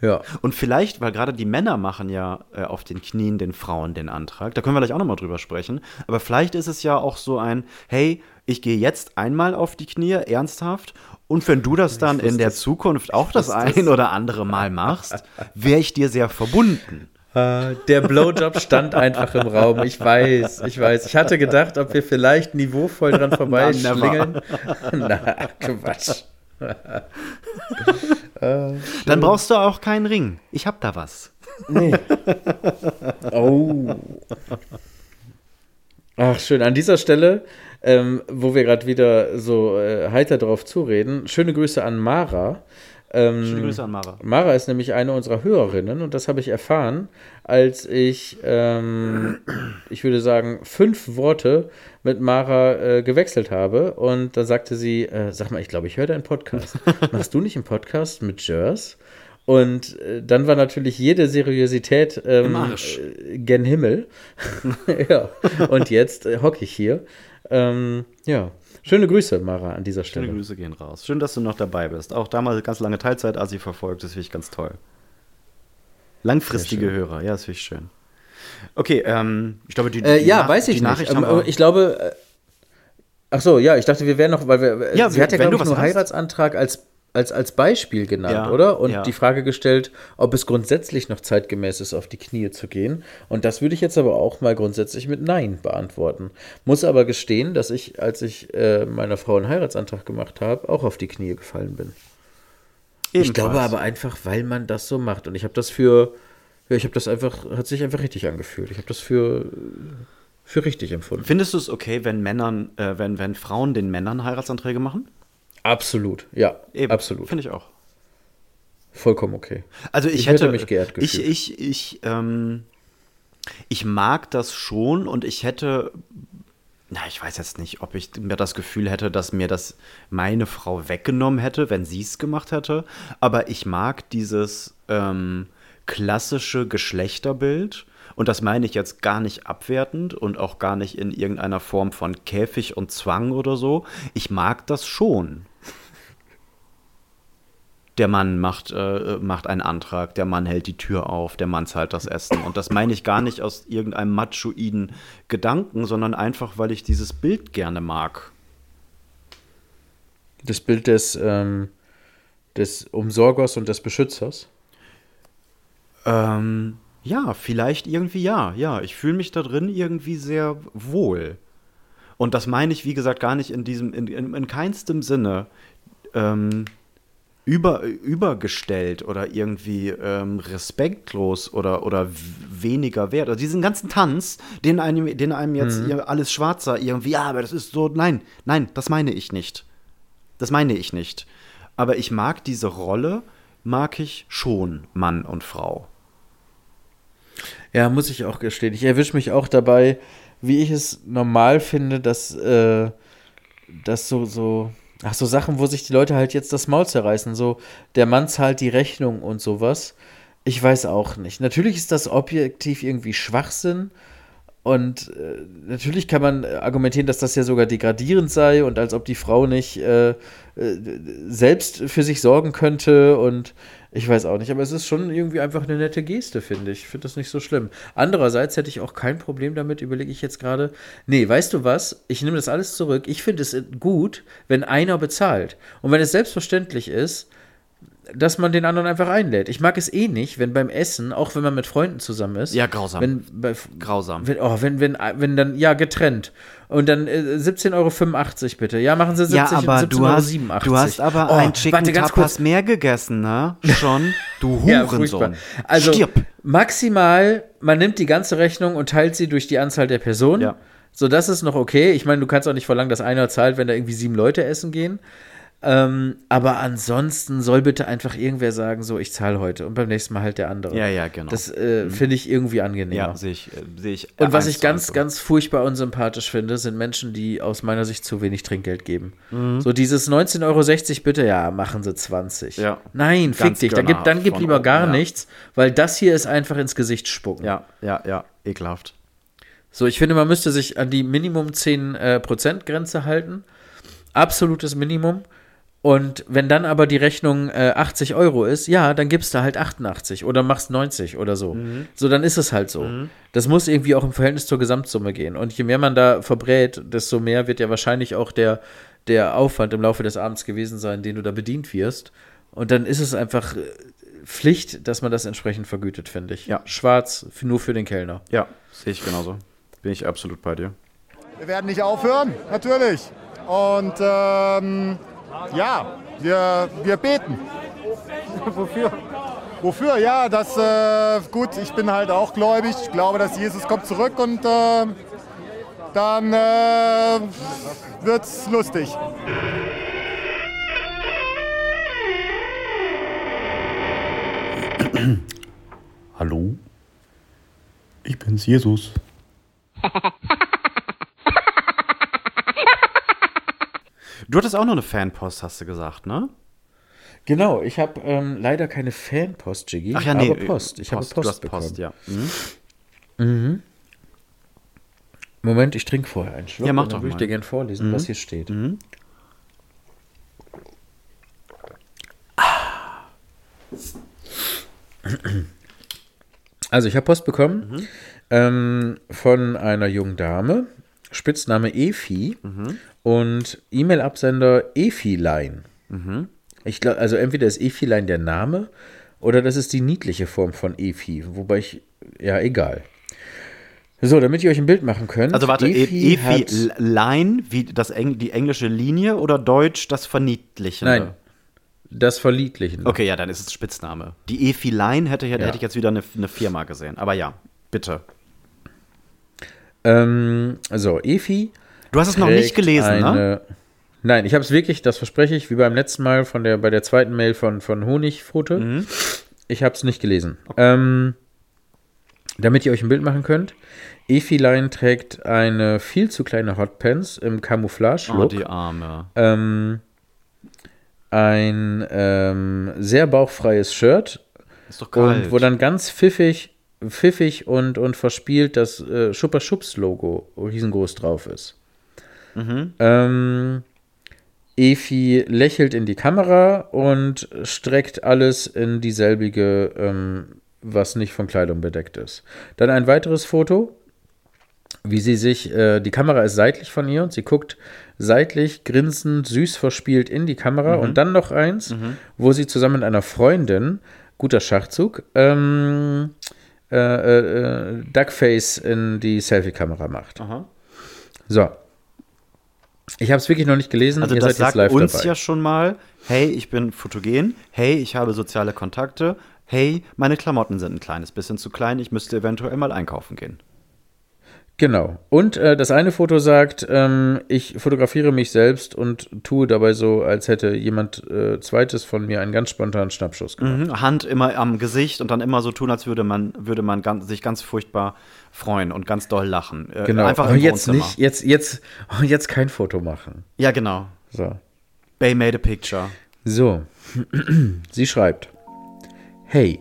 Ja. Und vielleicht, weil gerade die Männer machen ja äh, auf den Knien den Frauen den Antrag, da können wir gleich auch nochmal drüber sprechen, aber vielleicht ist es ja auch so ein, hey, ich gehe jetzt einmal auf die Knie, ernsthaft, und wenn du das dann in der Zukunft auch das ein oder andere Mal machst, wäre ich dir sehr verbunden. Äh, Der Blowjob stand einfach im Raum. Ich weiß, ich weiß. Ich hatte gedacht, ob wir vielleicht niveauvoll dran vorbeischlingeln. Na, Quatsch. Dann brauchst du auch keinen Ring. Ich hab da was. Oh. Ach, schön. An dieser Stelle, ähm, wo wir gerade wieder so äh, heiter drauf zureden, schöne Grüße an Mara. Ähm, Schöne Grüße an Mara. Mara ist nämlich eine unserer Hörerinnen und das habe ich erfahren, als ich, ähm, ich würde sagen, fünf Worte mit Mara äh, gewechselt habe. Und da sagte sie, äh, sag mal, ich glaube, ich höre deinen Podcast. Machst du nicht einen Podcast mit Jers? Und äh, dann war natürlich jede Seriosität ähm, äh, gen Himmel. ja. Und jetzt äh, hocke ich hier. Ähm, ja. Schöne Grüße, Mara, an dieser Stelle. Schöne Grüße gehen raus. Schön, dass du noch dabei bist. Auch damals ganz lange Teilzeit Asi verfolgt, das finde ich ganz toll. Langfristige Hörer, ja, das finde ich schön. Okay, ähm, ich glaube, die, Äh, die ja, Nach- weiß ich die nicht. Ähm, wir, ich glaube, äh, ach so, ja, ich dachte, wir wären noch, weil wir, Ja, sie hat ja, wenn glaube ich, nur. Heiratsantrag als als, als Beispiel genannt, Ja, oder? Und ja. die Frage gestellt, ob es grundsätzlich noch zeitgemäß ist, auf die Knie zu gehen. Und das würde ich jetzt aber auch mal grundsätzlich mit Nein beantworten. Muss aber gestehen, dass ich, als ich äh, meiner Frau einen Heiratsantrag gemacht habe, auch auf die Knie gefallen bin. Ich glaube Ebenfalls. aber einfach, weil man das so macht. Und ich habe das für, ja, ich habe das einfach, hat sich einfach richtig angefühlt. Ich habe das für, für richtig empfunden. Findest du es okay, wenn Männern, äh, wenn, wenn Frauen den Männern Heiratsanträge machen? Absolut, ja, absolut. Finde ich auch. Vollkommen okay. Also ich, Ich hätte, hätte mich geehrt ich, gefühlt. ich, ich, ähm, ich mag das schon und ich hätte, na, ich weiß jetzt nicht, ob ich mir das Gefühl hätte, dass mir das meine Frau weggenommen hätte, wenn sie es gemacht hätte. Aber ich mag dieses ähm, klassische Geschlechterbild. Und das meine ich jetzt gar nicht abwertend und auch gar nicht in irgendeiner Form von Käfig und Zwang oder so. Ich mag das schon. Der Mann macht, äh, macht einen Antrag, der Mann hält die Tür auf, der Mann zahlt das Essen. Und das meine ich gar nicht aus irgendeinem machoiden Gedanken, sondern einfach, weil ich dieses Bild gerne mag. Das Bild des, ähm, des Umsorgers und des Beschützers. Ähm, ja, vielleicht irgendwie ja. Ja, ich fühle mich da drin irgendwie sehr wohl. Und das meine ich, wie gesagt, gar nicht in diesem, in, in, in keinstem Sinne ähm, über, übergestellt oder irgendwie ähm, respektlos oder, oder weniger wert. Also diesen ganzen Tanz, den einem, den einem jetzt ihr alles schwarzer irgendwie, ja, aber das ist so, nein, nein, das meine ich nicht. Das meine ich nicht. Aber ich mag diese Rolle, mag ich schon, Mann und Frau. Ja, muss ich auch gestehen. Ich erwische mich auch dabei, wie ich es normal finde, dass, äh, dass so, so, ach, so Sachen, wo sich die Leute halt jetzt das Maul zerreißen. So, der Mann zahlt die Rechnung und sowas. Ich weiß auch nicht. Natürlich ist das objektiv irgendwie Schwachsinn. Und äh, natürlich kann man äh, argumentieren, dass das ja sogar degradierend sei und als ob die Frau nicht äh, äh, selbst für sich sorgen könnte und ich weiß auch nicht, aber es ist schon irgendwie einfach eine nette Geste, finde ich. Ich finde das nicht so schlimm. Andererseits hätte ich auch kein Problem damit, überlege ich jetzt gerade. Nee, weißt du was? Ich nehme das alles zurück. Ich finde es gut, wenn einer bezahlt. Und wenn es selbstverständlich ist, dass man den anderen einfach einlädt. Ich mag es eh nicht, wenn beim Essen, auch wenn man mit Freunden zusammen ist. Ja, grausam. Wenn, bei, Grausam. wenn, oh, wenn, wenn, wenn dann, ja, getrennt. Und dann äh, 17,85 Euro bitte. Ja, machen Sie 17, Ja, aber du hast, 17,87 du hast aber oh, ein Chicken warte, ganz Tapas kurz. mehr gegessen, ne? Schon. Du Ja. Hurensohn. Also Stirb. maximal, man nimmt die ganze Rechnung und teilt sie durch die Anzahl der Personen. Ja. So, das ist noch okay. Ich meine, du kannst auch nicht verlangen, dass einer zahlt, wenn da irgendwie sieben Leute essen gehen. Ähm, aber ansonsten soll bitte einfach irgendwer sagen, so, ich zahle heute und beim nächsten Mal halt der andere. Ja, ja, genau. Das äh, finde ich irgendwie angenehmer. Ja, sehe ich, äh, sehe ich. Und was ich ganz, ganz furchtbar unsympathisch finde, sind Menschen, die aus meiner Sicht zu wenig Trinkgeld geben. Mhm. So dieses 19,60 Euro bitte, ja, machen sie 20. Ja. Nein, fick dich, dann gib, dann gib lieber gar ja. nichts, weil das hier ist einfach ins Gesicht spucken. Ja, ja, ja, ekelhaft. So, ich finde, man müsste sich an die Minimum 10% äh, Prozent Grenze halten. Absolutes Minimum. Und wenn dann aber die Rechnung äh, 80 Euro ist, ja, dann gibst du halt 88 oder machst 90 oder so. So, dann ist es halt so. Das muss irgendwie auch im Verhältnis zur Gesamtsumme gehen. Und je mehr man da verbrät, desto mehr wird ja wahrscheinlich auch der, der Aufwand im Laufe des Abends gewesen sein, den du da bedient wirst. Und dann ist es einfach äh, Pflicht, dass man das entsprechend vergütet, finde ich. Ja. Schwarz, nur für den Kellner. Ja, sehe ich genauso. Bin ich absolut bei dir. Wir werden nicht aufhören, natürlich. Und ähm, ja, wir, wir beten. Wofür? Wofür? Ja, das, äh, gut, ich bin halt auch gläubig. Ich glaube, dass Jesus kommt zurück und äh, dann äh, wird's lustig. Hallo? Ich bin's, Jesus. Du hattest auch noch eine Fanpost, hast du gesagt, ne? Genau, ich habe ähm, leider keine Fanpost, Jiggy, Ach ja, nee. aber Post. Ich habe du Post bekommen. Post, ja. Mhm. Moment, ich trinke vorher einen Schluck. Ja, mach doch würde ich mal. dir gerne vorlesen, Mhm. was hier steht. Also, ich habe Post bekommen Mhm. ähm, von einer jungen Dame, Spitzname Efi Mhm. Und E-Mail-Absender Efilein. Ich glaube, also entweder ist Efilein der Name oder das ist die niedliche Form von Efi, wobei ich, ja, egal. So, damit ihr euch ein Bild machen könnt. Also warte, Efi Efi, hat- Efi Line, wie das Eng die englische Linie oder Deutsch das Verniedlichende? Nein, das Verliedlichen. Okay, ja, dann ist es Spitzname. Die Efi Line hätte, hätte Ja. ich jetzt wieder eine, eine Firma gesehen. Aber ja, bitte. Ähm, so, Efi. Du hast es noch nicht gelesen, ne? Nein, ich habe es wirklich, das verspreche ich, wie beim letzten Mal von der, bei der zweiten Mail von, von Honigpfote. Mhm. Ich habe es nicht gelesen. Ähm, damit ihr euch ein Bild machen könnt. Efilein trägt eine viel zu kleine Hotpants im Oh, Camouflage-Look. die Arme. ähm, ein ähm, sehr bauchfreies Shirt Ist doch kalt. und wo dann ganz pfiffig, pfiffig und, und verspielt das äh, Schupper Schubs Logo riesengroß drauf ist. Ähm, Efi lächelt in die Kamera und streckt alles in dieselbige, ähm, was nicht von Kleidung bedeckt ist. Dann ein weiteres Foto, wie sie sich, äh, die Kamera ist seitlich von ihr und sie guckt seitlich, grinsend, süß verspielt in die Kamera und dann noch eins, wo sie zusammen mit einer Freundin, guter Schachzug, ähm, äh, äh, äh, Duckface in die Selfie-Kamera macht. Aha. So. Ich habe es wirklich noch nicht gelesen. Also Ihr das seid jetzt sagt uns dabei. ja schon mal, hey, ich bin fotogen, hey, ich habe soziale Kontakte, hey, meine Klamotten sind ein kleines bisschen zu klein, ich müsste eventuell mal einkaufen gehen. Genau. Und äh, das eine Foto sagt, ähm, ich fotografiere mich selbst und tue dabei so, als hätte jemand äh, zweites von mir einen ganz spontanen Schnappschuss gemacht. Mhm. Hand immer am Gesicht und dann immer so tun, als würde man, würde man ganz, sich ganz furchtbar freuen und ganz doll lachen. Äh, Genau. Einfach Aber jetzt nicht, jetzt, jetzt, jetzt kein Foto machen. Ja, genau. So. Bay made a picture. So. Sie schreibt: Hey,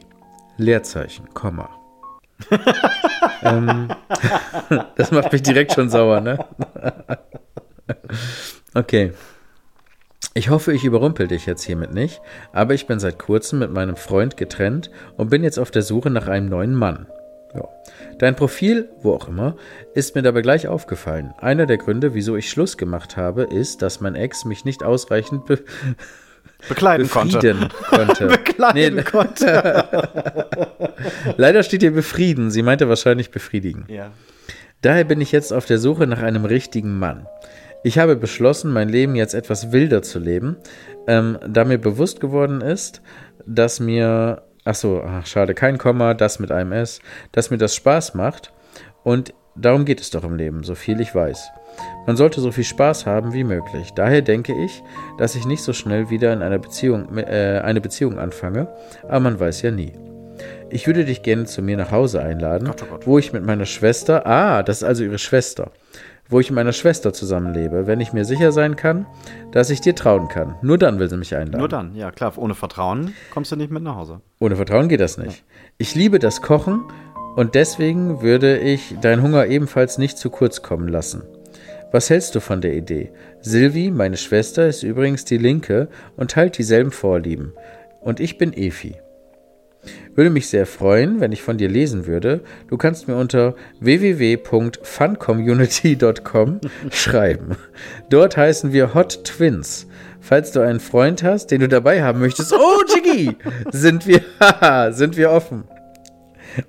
Leerzeichen, Komma. ähm, das macht mich direkt schon sauer, ne? okay. Ich hoffe, ich überrumpel dich jetzt hiermit nicht, aber ich bin seit kurzem mit meinem Freund getrennt und bin jetzt auf der Suche nach einem neuen Mann. Ja. Dein Profil, wo auch immer, ist mir dabei gleich aufgefallen. Einer der Gründe, wieso ich Schluss gemacht habe, ist, dass mein Ex mich nicht ausreichend be Bekleiden konnte. befrieden konnte. Bekleiden Nee, konnte. Leider steht hier befrieden. Sie meinte wahrscheinlich befriedigen. Ja. Daher bin ich jetzt auf der Suche nach einem richtigen Mann. Ich habe beschlossen, mein Leben jetzt etwas wilder zu leben, ähm, da mir bewusst geworden ist, dass mir, ach so, ach schade, kein Komma, das mit einem S, dass mir das Spaß macht und darum geht es doch im Leben, so viel ich weiß. Man sollte so viel Spaß haben wie möglich. Daher denke ich, dass ich nicht so schnell wieder in einer Beziehung, äh, eine Beziehung anfange, aber man weiß ja nie. Ich würde dich gerne zu mir nach Hause einladen, Gott, oh Gott. wo ich mit meiner Schwester, ah, das ist also ihre Schwester, wo ich mit meiner Schwester zusammenlebe, wenn ich mir sicher sein kann, dass ich dir trauen kann. Nur dann will sie mich einladen. Nur dann, ja klar. Ohne Vertrauen kommst du nicht mit nach Hause. Ohne Vertrauen geht das nicht. Ich liebe das Kochen und deswegen würde ich deinen Hunger ebenfalls nicht zu kurz kommen lassen. Was hältst du von der Idee? Silvi, meine Schwester, ist übrigens die Linke und teilt dieselben Vorlieben. Und ich bin Efi. Würde mich sehr freuen, wenn ich von dir lesen würde. Du kannst mir unter www.funcommunity.com schreiben. Dort heißen wir Hot Twins. Falls du einen Freund hast, den du dabei haben möchtest, oh Jiggy, sind wir, haha, sind wir offen.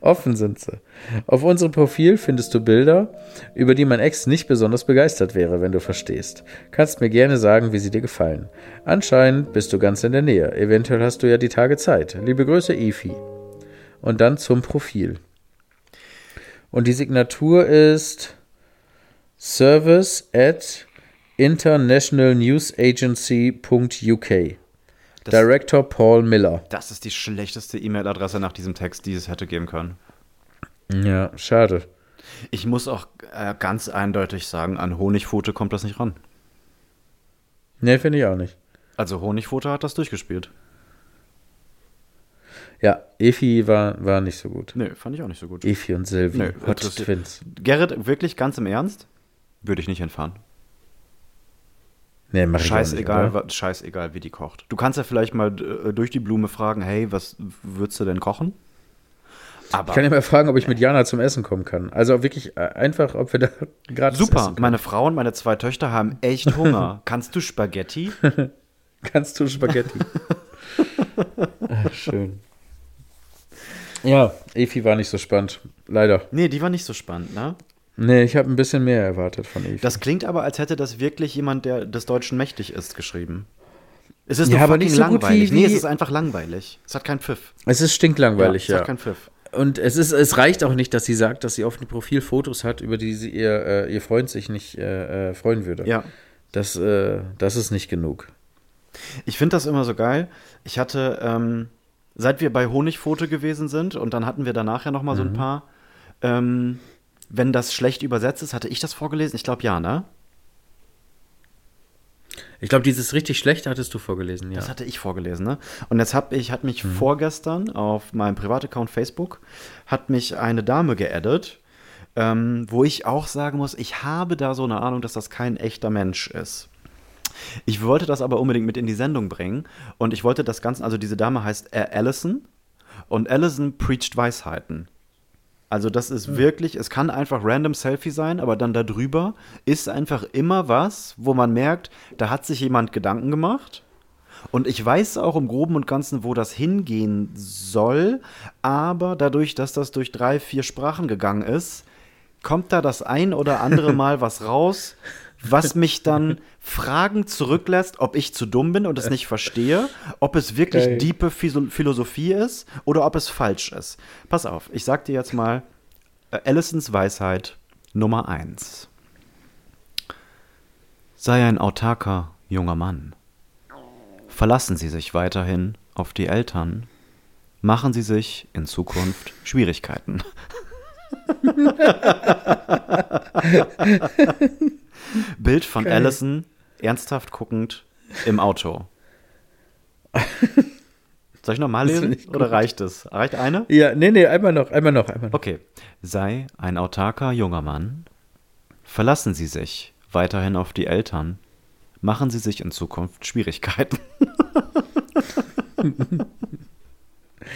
Offen sind sie. Auf unserem Profil findest du Bilder, über die mein Ex nicht besonders begeistert wäre, wenn du verstehst. Kannst mir gerne sagen, wie sie dir gefallen. Anscheinend bist du ganz in der Nähe. Eventuell hast du ja die Tage Zeit. Liebe Grüße, Efi. Und dann zum Profil. Und die Signatur ist service at internationalnewsagency.uk. Director Paul Miller. Das ist die schlechteste E-Mail-Adresse nach diesem Text, die es hätte geben können. Ja, schade. Ich muss auch äh, ganz eindeutig sagen, an Honigpfote kommt das nicht ran. Nee, finde ich auch nicht. Also Honigpfote hat das durchgespielt. Ja, Efi war, war nicht so gut. Nee, fand ich auch nicht so gut. Efi und Sylvie, Nee, Hot Twins. Gerrit, wirklich ganz im Ernst? Würde ich nicht hinfahren. Nee, mach ich auch nicht, Scheißegal, scheißegal, wie die kocht. Du kannst ja vielleicht mal äh, durch die Blume fragen, hey, was würdest du denn kochen? Aber Ich kann ja mal fragen, ob ich mit Jana zum Essen kommen kann. Also wirklich äh, einfach, ob wir da gerade super, meine Frau und meine zwei Töchter haben echt Hunger. kannst du Spaghetti? Kannst du Spaghetti? Ach, schön. Ja, Efi war nicht so spannend. Leider. Nee, die war nicht so spannend, ne? Nee, ich habe ein bisschen mehr erwartet von Efi. Das klingt aber, als hätte das wirklich jemand, der des Deutschen mächtig ist, geschrieben. Es ist Ja, doch aber fucking nicht so gut langweilig. wie- nee, wie- es ist einfach langweilig. Es hat keinen Pfiff. es ist stinklangweilig, es ja. hat keinen Pfiff. Und es, ist, es reicht auch nicht, dass sie sagt, dass sie auf dem Profil Fotos hat, über die sie ihr, äh, ihr Freund sich nicht äh, äh, freuen würde. Ja. Das, äh, das ist nicht genug. Ich finde das immer so geil. Ich hatte, ähm, seit wir bei Honigfoto gewesen sind und dann hatten wir danach ja noch mal so ein paar, ähm, wenn das schlecht übersetzt ist, hatte ich das vorgelesen? Ich glaube ja, ne? Ich glaube, dieses richtig schlechte hattest du vorgelesen, ja. Das hatte ich vorgelesen, ne? Und jetzt hab ich, hat mich vorgestern auf meinem Privataccount Facebook, hat mich eine Dame geaddet, ähm, wo ich auch sagen muss, ich habe da so eine Ahnung, dass das kein echter Mensch ist. Ich wollte das aber unbedingt mit in die Sendung bringen und ich wollte das Ganze, also diese Dame heißt äh, Allison und Allison preacht Weisheiten. Also das ist wirklich, es kann einfach random Selfie sein, aber dann darüber ist einfach immer was, wo man merkt, da hat sich jemand Gedanken gemacht. Und ich weiß auch im Groben und Ganzen, wo das hingehen soll, aber dadurch, dass das durch drei, vier Sprachen gegangen ist, kommt da das ein oder andere Mal was raus, was mich dann Fragen zurücklässt, ob ich zu dumm bin und es nicht verstehe, ob es wirklich Geil. diepe Philosophie ist oder ob es falsch ist. Pass auf, ich sag dir jetzt mal äh, Allisons Weisheit Nummer eins. Sei ein autarker junger Mann. Verlassen Sie sich weiterhin auf die Eltern. Machen Sie sich in Zukunft Schwierigkeiten. Bild von Allison, ernsthaft guckend im Auto. Soll ich nochmal lesen oder reicht es? Reicht eine? Ja, nee, nee, einmal noch, einmal noch, einmal noch. Okay. Sei ein autarker junger Mann. Verlassen Sie sich weiterhin auf die Eltern. Machen Sie sich in Zukunft Schwierigkeiten.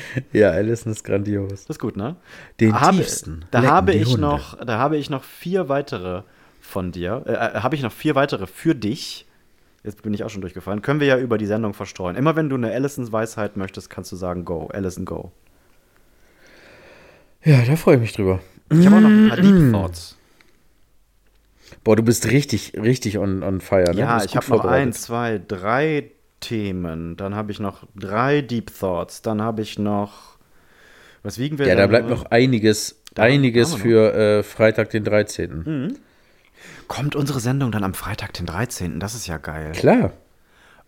Ja, Alison ist grandios. Das ist gut, ne? Den habe, tiefsten Da habe ich Hunde. noch, da habe ich noch vier weitere von dir. Äh, äh, habe ich noch vier weitere für dich. Jetzt bin ich auch schon durchgefallen. Können wir ja über die Sendung verstreuen. Immer wenn du eine Allisons Weisheit möchtest, kannst du sagen Go. Allison Go. Ja, da freue ich mich drüber. Ich habe auch noch ein paar Mm. Deep Thoughts. Boah, du bist richtig, richtig on, on fire. Ne? Ja, ich habe noch ein, zwei, drei Themen. Dann habe ich noch drei Deep Thoughts. Dann habe ich noch. Was wiegen wir Ja, da bleibt noch einiges, Da einiges für äh, Freitag, den 13. Hm. Kommt unsere Sendung dann am Freitag, den 13. Das ist ja geil. Klar.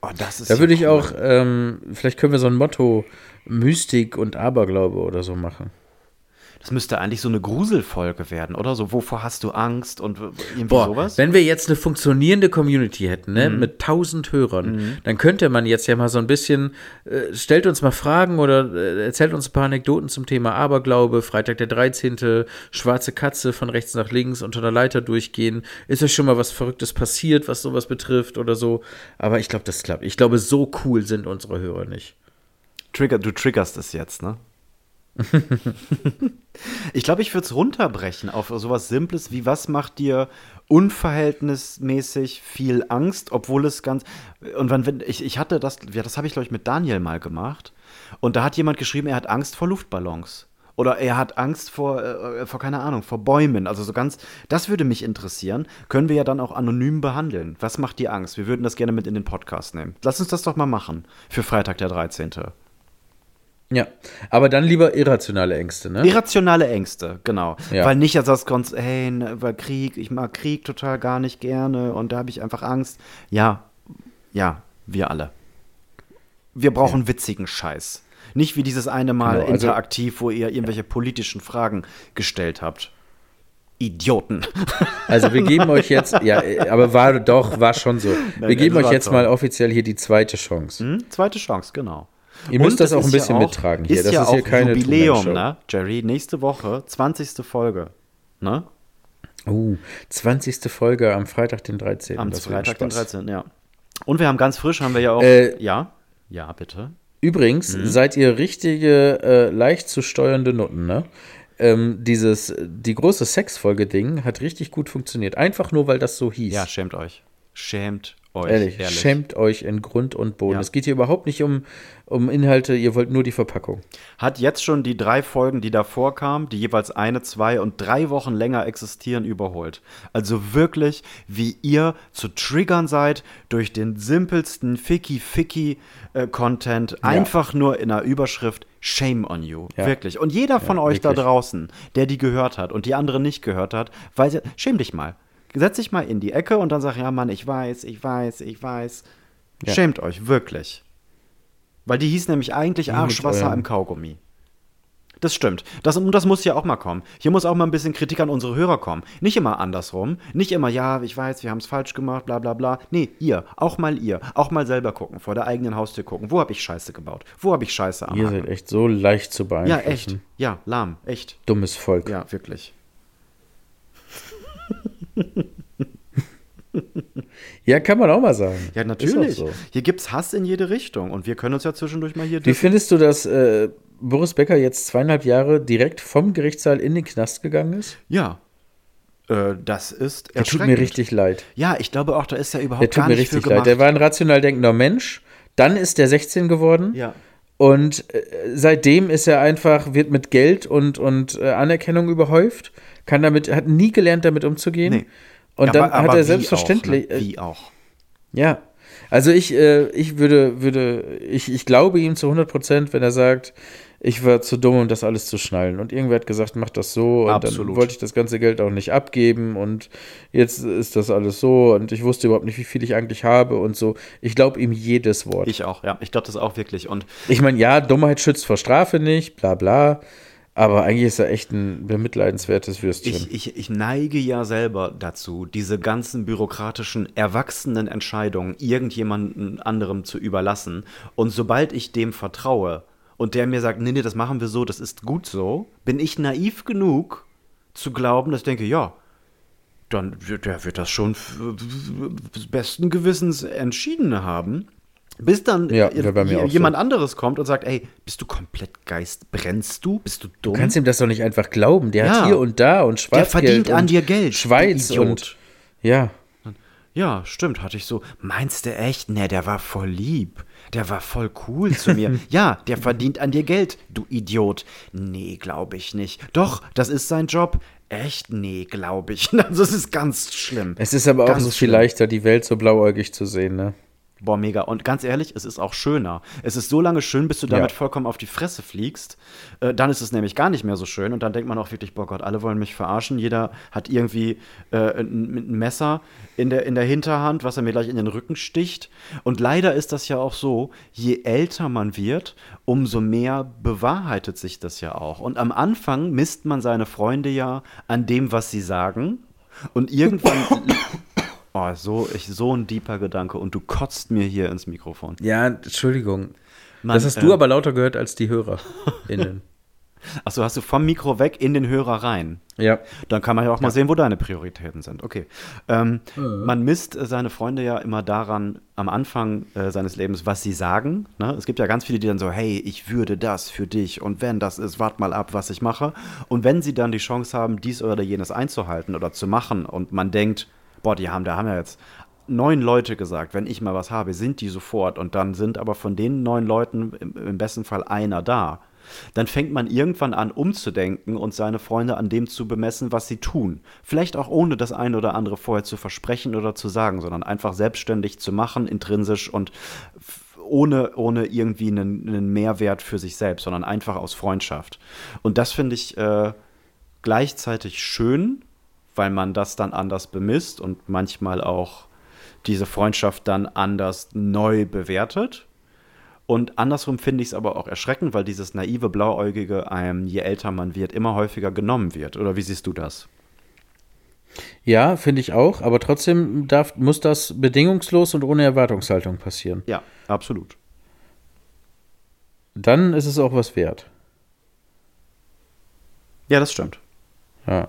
Oh, das ist Da ja würde ich cool. auch, ähm, vielleicht können wir so ein Motto Mystik und Aberglaube oder so machen. Das müsste eigentlich so eine Gruselfolge werden, oder? So, wovor hast du Angst und irgendwie Boah, sowas? wenn wir jetzt eine funktionierende Community hätten, ne, Mhm. mit tausend Hörern, dann könnte man jetzt ja mal so ein bisschen, äh, stellt uns mal Fragen oder äh, erzählt uns ein paar Anekdoten zum Thema Aberglaube, Freitag der 13., schwarze Katze von rechts nach links unter der Leiter durchgehen. Ist euch schon mal was Verrücktes passiert, was sowas betrifft oder so? Aber ich glaube, das klappt. Ich glaube, so cool sind unsere Hörer nicht. Trigger, du triggerst es jetzt, ne? ich glaube, ich würde es runterbrechen auf sowas Simples wie, was macht dir unverhältnismäßig viel Angst, obwohl es ganz. Und wann, wenn, ich, ich hatte das, ja, das habe ich, glaube ich, mit Daniel mal gemacht. Und da hat jemand geschrieben, er hat Angst vor Luftballons. Oder er hat Angst vor, äh, vor, keine Ahnung, vor Bäumen. Also so ganz, das würde mich interessieren. Können wir ja dann auch anonym behandeln. Was macht dir Angst? Wir würden das gerne mit in den Podcast nehmen. Lass uns das doch mal machen. Für Freitag, der 13. Ja, aber dann lieber irrationale Ängste, ne? Irrationale Ängste, genau. Ja. Weil nicht als das kommt, hey, ne, weil Krieg, ich mag Krieg total gar nicht gerne und da habe ich einfach Angst. Ja, ja, wir alle. Wir brauchen witzigen Scheiß. Nicht wie dieses eine Mal Genau, also- interaktiv, wo ihr irgendwelche politischen Fragen gestellt habt. Idioten. Also wir geben euch jetzt, ja, äh, aber war doch, war schon so. Wir Nein, geben euch jetzt mal offiziell hier die zweite Chance. Hm? Zweite Chance, genau. Ihr müsst das auch ein bisschen ja auch, mittragen hier. Ist Das ja ist hier auch keine Jubiläum, ne? Jerry, nächste Woche, 20. Folge. Ne? Uh, 20. Folge am Freitag, den 13. Am Das Freitag, den Spaß. 13. Ja. Und wir haben ganz frisch, haben wir ja auch. Äh, ja? Ja, bitte. Übrigens, Mhm. seid ihr richtige, äh, leicht zu steuernde Nutten, ne? Ähm, dieses, die große Sexfolge-Ding hat richtig gut funktioniert. Einfach nur, weil das so hieß. Ja, schämt euch. Schämt euch. Ehrlich, schämt euch in Grund und Boden. Ja. Es geht hier überhaupt nicht um, um Inhalte, ihr wollt nur die Verpackung. Hat jetzt schon die drei Folgen, die davor kamen, die jeweils eine, zwei und drei Wochen länger existieren, überholt. Also wirklich, wie ihr zu triggern seid durch den simpelsten Ficky-Ficky-Content, einfach nur in einer Überschrift Shame on you. Ja. Wirklich. Und jeder von euch da wirklich. draußen, der die gehört hat und die andere nicht gehört hat, weiß ja, schäm dich mal. Setz dich mal in die Ecke und dann sag, ja Mann, ich weiß, ich weiß, ich weiß. Ja. Schämt euch, wirklich. Weil die hieß nämlich eigentlich Arschwasser im Kaugummi. Das stimmt. Das, und das muss ja auch mal kommen. Hier muss auch mal ein bisschen Kritik an unsere Hörer kommen. Nicht immer andersrum. Nicht immer, ja, ich weiß, wir haben es falsch gemacht, bla bla bla. Nee, ihr. Auch mal ihr. Auch mal selber gucken. Vor der eigenen Haustür gucken. Wo habe ich Scheiße gebaut? Wo habe ich Scheiße am Ihr Hacken? seid echt so leicht zu Ja, beeinflussen. echt. Ja, lahm. Echt. Dummes Volk. Ja, wirklich. Ja, kann man auch mal sagen. Ja, natürlich. so. Hier gibt's Hass in jede Richtung. Und wir können uns ja zwischendurch mal hier. Wie findest du, dass äh, Boris Becker jetzt zweieinhalb Jahre direkt vom Gerichtssaal in den Knast gegangen ist? ja. Äh, das ist Der tut mir erschreckend. richtig leid. Ja, ich glaube auch, da ist ja überhaupt Der tut gar mir richtig leid. Der war ein rational denkender Mensch. Dann ist der 16 geworden. ja. Und äh, seitdem ist er einfach, wird mit Geld und, und äh, Anerkennung überhäuft, kann damit, hat nie gelernt, damit umzugehen. Nee. Und dann Aber- hat aber er selbstverständlich. Auch, ne? äh, Wie auch. Ja. Also ich, äh, ich würde, würde, ich, ich glaube ihm zu 100 Prozent, wenn er sagt, ich war zu dumm, um das alles zu schnallen. Und irgendwer hat gesagt, mach das so. Und Absolut. dann wollte ich das ganze Geld auch nicht abgeben. Und jetzt ist das alles so. Und ich wusste überhaupt nicht, wie viel ich eigentlich habe und so. Ich glaube ihm jedes Wort. Ich, Ich auch, ja. Ich glaube das auch wirklich. Und meine, ja, Dummheit schützt vor Strafe nicht, bla bla. Aber eigentlich ist er echt ein bemitleidenswertes Würstchen. ich, ich, ich neige ja selber dazu, diese ganzen bürokratischen, erwachsenen Entscheidungen irgendjemandem anderem zu überlassen. Und sobald ich dem vertraue und der mir sagt, nee, nee, das machen wir so, das ist gut so, bin ich naiv genug zu glauben, dass ich denke, ja, dann wird, der wird das schon besten Gewissens entschieden haben. Bis dann Ja, wäre bei mir j- auch so. jemand anderes kommt und sagt, ey, bist du komplett Geist? Brennst du? Bist du dumm? Du kannst ihm das doch nicht einfach glauben. Der Ja. hat hier und da und Der Schwarzgeld verdient an dir Geld. Schweiz und ja. Ja, stimmt, hatte ich so. Meinst du echt? Ne, der war voll lieb. Der war voll cool zu mir. ja, der verdient an dir Geld, du Idiot. Nee, glaube ich nicht. Doch, das ist sein Job. Echt? Nee, glaube ich. Also es ist ganz schlimm. Es ist aber auch Ganz so viel schlimm. leichter, die Welt so blauäugig zu sehen, ne? Boah, mega. Und ganz ehrlich, es ist auch schöner. Es ist so lange schön, bis du damit Ja. vollkommen auf die Fresse fliegst. Äh, dann ist es nämlich gar nicht mehr so schön. Und dann denkt man auch wirklich, boah Gott, alle wollen mich verarschen. Jeder hat irgendwie äh, ein, ein Messer in der, in der Hinterhand, was er mir gleich in den Rücken sticht. Und leider ist das ja auch so, je älter man wird, umso mehr bewahrheitet sich das ja auch. Und am Anfang misst man seine Freunde ja an dem, was sie sagen. Und irgendwann. Oh, so, ich, so ein deeper Gedanke und du kotzt mir hier ins Mikrofon. Ja, Entschuldigung. Mann, das hast äh, du aber lauter gehört als die HörerInnen. Achso, hast du vom Mikro weg in den Hörer rein. ja. Dann kann man ja auch mal sehen, wo deine Prioritäten sind. Okay. Ähm, Man misst äh, seine Freunde ja immer daran, am Anfang äh, seines Lebens, was sie sagen. Ne? Es gibt ja ganz viele, die dann so, hey, ich würde das für dich und wenn das ist, wart mal ab, was ich mache. Und wenn sie dann die Chance haben, dies oder jenes einzuhalten oder zu machen und man denkt, boah, die haben, da haben ja jetzt neun Leute gesagt, wenn ich mal was habe, sind die sofort und dann sind aber von den neun Leuten im, im besten Fall einer da. Dann fängt man irgendwann an, umzudenken und seine Freunde an dem zu bemessen, was sie tun. Vielleicht auch ohne das eine oder andere vorher zu versprechen oder zu sagen, sondern einfach selbstständig zu machen, intrinsisch und ohne, ohne irgendwie einen, einen Mehrwert für sich selbst, sondern einfach aus Freundschaft. Und das finde ich äh, gleichzeitig schön, weil man das dann anders bemisst und manchmal auch diese Freundschaft dann anders neu bewertet. Und andersrum finde ich es aber auch erschreckend, weil dieses naive, blauäugige einem, je älter man wird, immer häufiger genommen wird. Oder wie siehst du das? Ja, finde ich auch, aber trotzdem darf, muss das bedingungslos und ohne Erwartungshaltung passieren. Ja, absolut. Dann ist es auch was wert. Ja, das stimmt. Ja.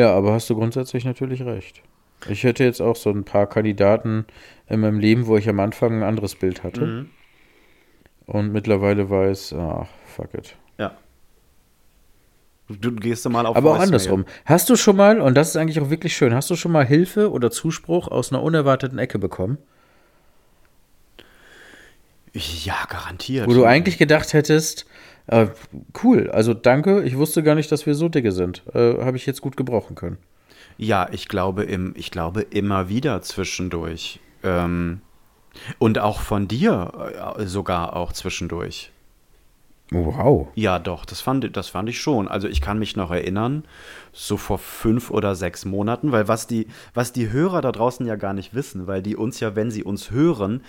Ja, aber hast du grundsätzlich natürlich recht. Ich hätte jetzt auch so ein paar Kandidaten in meinem Leben, wo ich am Anfang ein anderes Bild hatte. Mhm. Und mittlerweile weiß, ach, fuck it. Ja. Du gehst mal auf Aber auch andersrum. Hast du schon mal, und das ist eigentlich auch wirklich schön, hast du schon mal Hilfe oder Zuspruch aus einer unerwarteten Ecke bekommen? Ja, garantiert. Wo du eigentlich gedacht hättest, äh, cool, also danke, ich wusste gar nicht, dass wir so dicke sind. Äh, Habe ich jetzt gut gebrauchen können. Ja, ich glaube, im, ich glaube immer wieder zwischendurch. Ähm, und auch von dir äh, sogar auch zwischendurch. Wow. Ja, doch, das fand, das fand ich schon. Also ich kann mich noch erinnern, so vor fünf oder sechs Monaten, weil was die, was die Hörer da draußen ja gar nicht wissen, weil die uns ja, wenn sie uns hören,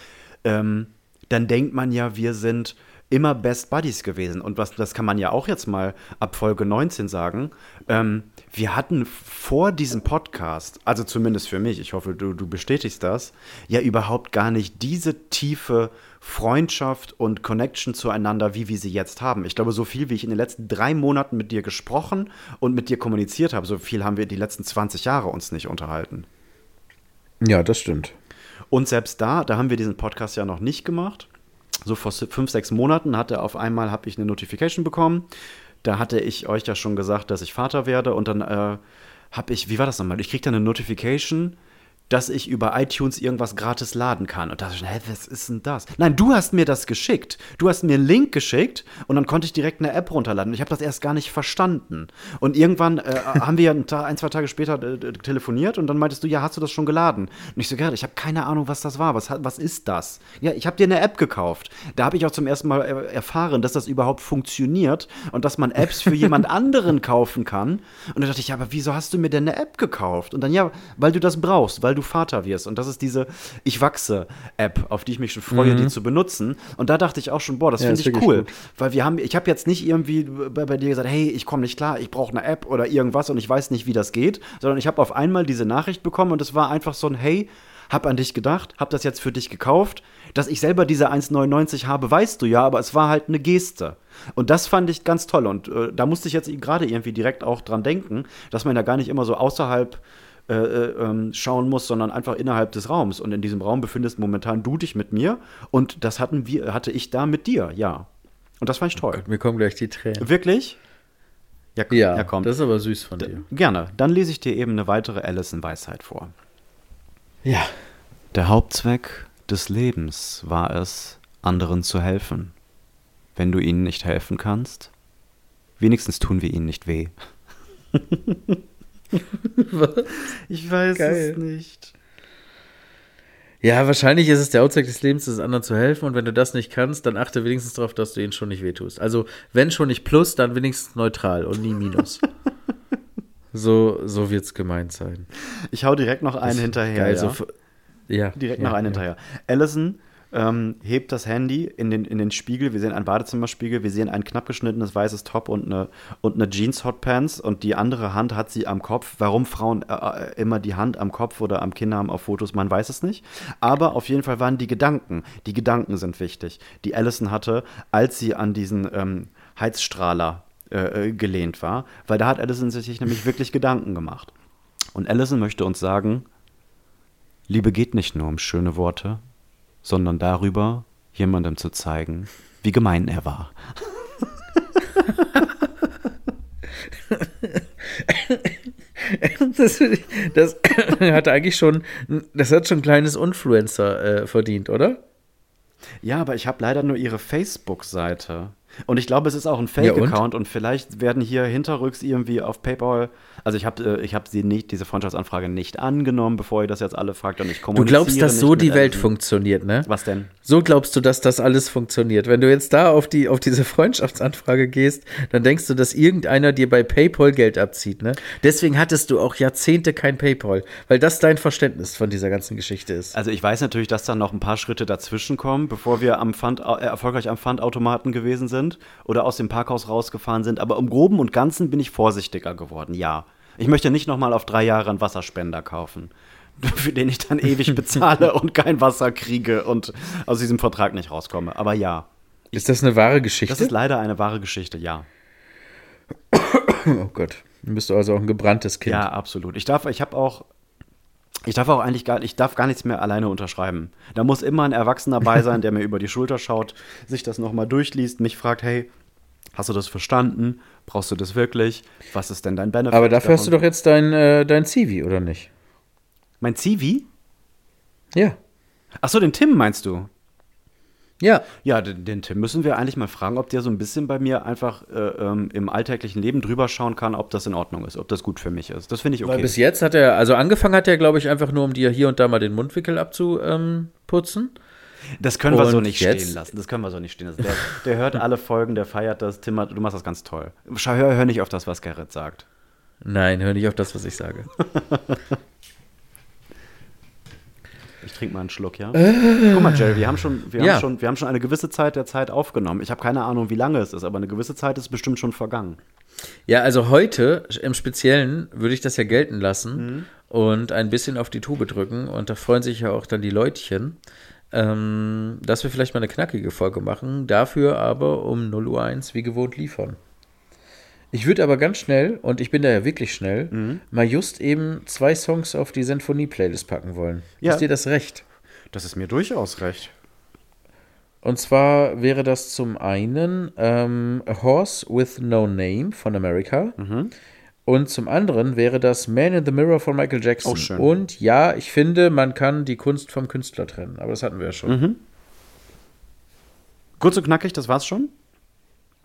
ähm, dann denkt man ja, wir sind immer Best Buddies gewesen. Und was, das kann man ja auch jetzt mal ab Folge 19 sagen. Ähm, wir hatten vor diesem Podcast, also zumindest für mich, ich hoffe, du, du bestätigst das, ja überhaupt gar nicht diese tiefe Freundschaft und Connection zueinander, wie wir sie jetzt haben. Ich glaube, so viel, wie ich in den letzten drei Monaten mit dir gesprochen und mit dir kommuniziert habe, so viel haben wir die letzten 20 Jahre uns nicht unterhalten. Ja, das stimmt. Und selbst da, da haben wir diesen Podcast ja noch nicht gemacht. So vor fünf, sechs Monaten hatte auf einmal habe ich eine Notification bekommen. Da hatte ich euch ja schon gesagt, dass ich Vater werde. Und dann äh, habe ich, wie war das nochmal? Ich kriegte eine Notification, dass ich über iTunes irgendwas gratis laden kann. Und da dachte ich, hä, was ist denn das? Nein, du hast mir das geschickt. Du hast mir einen Link geschickt und dann konnte ich direkt eine App runterladen. Und ich habe das erst gar nicht verstanden. Und irgendwann äh, haben wir Tag, ein, zwei Tage später äh, äh, telefoniert und dann meintest du, ja, hast du das schon geladen? Und ich so, Gerrit, ich habe keine Ahnung, was das war. Was, was ist das? Ja, ich habe dir eine App gekauft. Da habe ich auch zum ersten Mal äh, erfahren, dass das überhaupt funktioniert und dass man Apps für jemand anderen kaufen kann. Und dann dachte ich, ja, aber wieso hast du mir denn eine App gekauft? Und dann, ja, weil du das brauchst, weil du Vater wirst. Und das ist diese Ich wachse App, auf die ich mich schon freue, die zu benutzen. Und da dachte ich auch schon, boah, das Ja, finde ich cool. gut. Weil wir haben, ich habe jetzt nicht irgendwie bei, bei dir gesagt, hey, ich komme nicht klar, ich brauche eine App oder irgendwas und ich weiß nicht, wie das geht, sondern ich habe auf einmal diese Nachricht bekommen und es war einfach so ein, hey, hab an dich gedacht, hab das jetzt für dich gekauft. Dass ich selber diese 1,99 habe, weißt du ja, aber es war halt eine Geste. Und das fand ich ganz toll. Und äh, da musste ich jetzt gerade irgendwie direkt auch dran denken, dass man da gar nicht immer so außerhalb äh, äh, ähm, schauen muss, sondern einfach innerhalb des Raums. Und in diesem Raum befindest momentan du dich mit mir und das hatten wir, hatte ich da mit dir, ja. Und das fand ich toll. Mir kommen gleich die Tränen. Wirklich? Ja, Ja, ja komm. das ist aber süß von dir. Gerne. Dann lese ich dir eben eine weitere Allison-Weisheit vor. Ja. Der Hauptzweck des Lebens war es, anderen zu helfen. Wenn du ihnen nicht helfen kannst, wenigstens tun wir ihnen nicht weh. Ich weiß Geil. es nicht. Ja, wahrscheinlich ist es der Hauptzweck des Lebens, es anderen zu helfen. Und wenn du das nicht kannst, dann achte wenigstens darauf, dass du ihnen schon nicht wehtust. Also, wenn schon nicht plus, dann wenigstens neutral und nie minus. so so wird es gemeint sein. Ich hau direkt noch einen hinterher. Geil, ja? so ja, Direkt ja, noch einen ja. hinterher. Allison ähm, hebt das Handy in den, in den Spiegel. Wir sehen einen Badezimmerspiegel. Wir sehen ein knapp geschnittenes weißes Top und eine, und eine Jeans Hotpants. Und die andere Hand hat sie am Kopf. Warum Frauen äh, äh, immer die Hand am Kopf oder am Kinn haben auf Fotos, man weiß es nicht. Aber auf jeden Fall waren die Gedanken. Die Gedanken sind wichtig, die Allison hatte, als sie an diesen ähm, Heizstrahler äh, äh, gelehnt war. Weil da hat Allison sich nämlich wirklich Gedanken gemacht. Und Allison möchte uns sagen, Liebe geht nicht nur um schöne Worte, sondern darüber, jemandem zu zeigen, wie gemein er war. Das, das hat eigentlich schon, das hat schon ein kleines Influencer äh, verdient, oder? Ja, aber ich habe leider nur ihre Facebook-Seite. Und ich glaube, es ist auch ein Ja, und? Fake-Account und? vielleicht werden hier hinterrücks irgendwie auf PayPal. Also ich habe äh, ich hab sie nicht, diese Freundschaftsanfrage nicht angenommen, bevor ihr das jetzt alle fragt und ich Du kommuniziere glaubst, dass so die Welt funktioniert, ne? Was denn? So glaubst du, dass das alles funktioniert. Wenn du jetzt da auf, die, auf diese Freundschaftsanfrage gehst, dann denkst du, dass irgendeiner dir bei PayPal Geld abzieht. Ne? Deswegen hattest du auch Jahrzehnte kein PayPal, weil das dein Verständnis von dieser ganzen Geschichte ist. Also ich weiß natürlich, dass da noch ein paar Schritte dazwischen kommen, bevor wir am Pfand, äh, erfolgreich am Pfandautomaten gewesen sind oder aus dem Parkhaus rausgefahren sind. Aber im Groben und Ganzen bin ich vorsichtiger geworden, ja. Ich möchte nicht nochmal auf drei Jahre einen Wasserspender kaufen, für den ich dann ewig bezahle und kein Wasser kriege und aus diesem Vertrag nicht rauskomme. Aber ja, Ist das eine wahre Geschichte? das ist leider eine wahre Geschichte, ja. oh Gott. Dann bist du also auch ein gebranntes Kind. Ja, absolut. Ich darf, ich habe auch, ich darf auch eigentlich gar, ich darf gar nichts mehr alleine unterschreiben. Da muss immer ein Erwachsener bei sein, der mir über die Schulter schaut, sich das nochmal durchliest, mich fragt, hey, Hast du das verstanden? Brauchst du das wirklich? Was ist denn dein Benefit? Aber dafür hast du davon? doch jetzt dein, äh, dein CV, oder nicht? Mein CV? Ja. Achso, den Tim meinst du? Ja. Ja, den, den Tim müssen wir eigentlich mal fragen, ob der so ein bisschen bei mir einfach äh, ähm, im alltäglichen Leben drüber schauen kann, ob das in Ordnung ist, ob das gut für mich ist. Das finde ich Weil okay. bis jetzt hat er, also angefangen hat er, glaube ich, einfach nur, um dir hier und da mal den Mundwickel abzuputzen. Das können wir so nicht jetzt? stehen lassen. Das können wir so nicht stehen lassen. Der, der hört alle Folgen, der feiert das. Tim, du machst das ganz toll. Schau, hör, hör nicht auf das, was Gerrit sagt. Nein, hör nicht auf das, was ich sage. Ich trinke mal einen Schluck, ja? Guck mal, Jerry, wir haben, schon, wir, Ja. haben schon, wir haben schon eine gewisse Zeit der Zeit aufgenommen. Ich habe keine Ahnung, wie lange es ist, aber eine gewisse Zeit ist bestimmt schon vergangen. Ja, also heute im Speziellen würde ich das ja gelten lassen und ein bisschen auf die Tube drücken. Und da freuen sich ja auch dann die Leutchen, ähm, dass wir vielleicht mal eine knackige Folge machen. Dafür aber um 0 Uhr 1 wie gewohnt liefern. Ich würde aber ganz schnell, und ich bin da ja wirklich schnell, mal just eben zwei Songs auf die Sinfonie-Playlist packen wollen. Ja. Ist dir das recht? Das ist mir durchaus recht. Und zwar wäre das zum einen ähm, A Horse with No Name von America. Und zum anderen wäre das Man in the Mirror von Michael Jackson. Oh, schön. Und ja, ich finde, man kann die Kunst vom Künstler trennen. Aber das hatten wir ja schon. Kurz und knackig, das war's schon.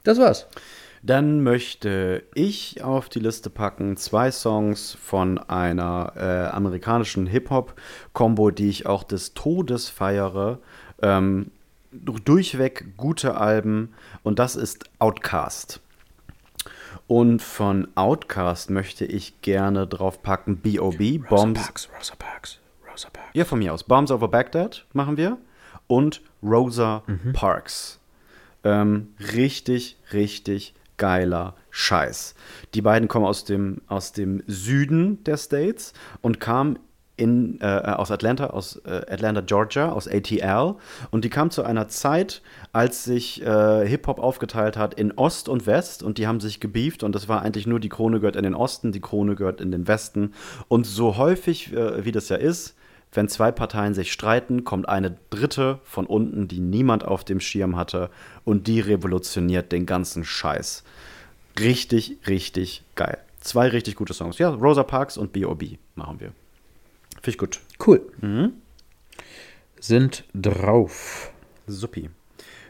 Das war's. Dann möchte ich auf die Liste packen zwei Songs von einer äh, amerikanischen Hip-Hop-Kombo, die ich auch des Todes feiere. Ähm, durchweg gute Alben und das ist Outcast. Und von Outcast möchte ich gerne drauf packen B.O.B. Bombs. Rosa Parks, Rosa Parks. Ja, von mir aus. Bombs over Baghdad machen wir. Und Rosa Parks. Ähm, richtig, richtig geiler Scheiß. Die beiden kommen aus dem, aus dem Süden der States und kamen in, äh, aus Atlanta, aus äh, Atlanta, Georgia, aus ATL. Und die kamen zu einer Zeit, als sich äh, Hip-Hop aufgeteilt hat in Ost und West und die haben sich gebieft und das war eigentlich nur die Krone gehört in den Osten, die Krone gehört in den Westen. Und so häufig, äh, wie das ja ist, wenn zwei Parteien sich streiten, kommt eine dritte von unten, die niemand auf dem Schirm hatte und die revolutioniert den ganzen Scheiß. Richtig, richtig geil. Zwei richtig gute Songs. Ja, Rosa Parks und B.O.B. machen wir. Finde ich gut. Cool. Sind drauf. Suppi.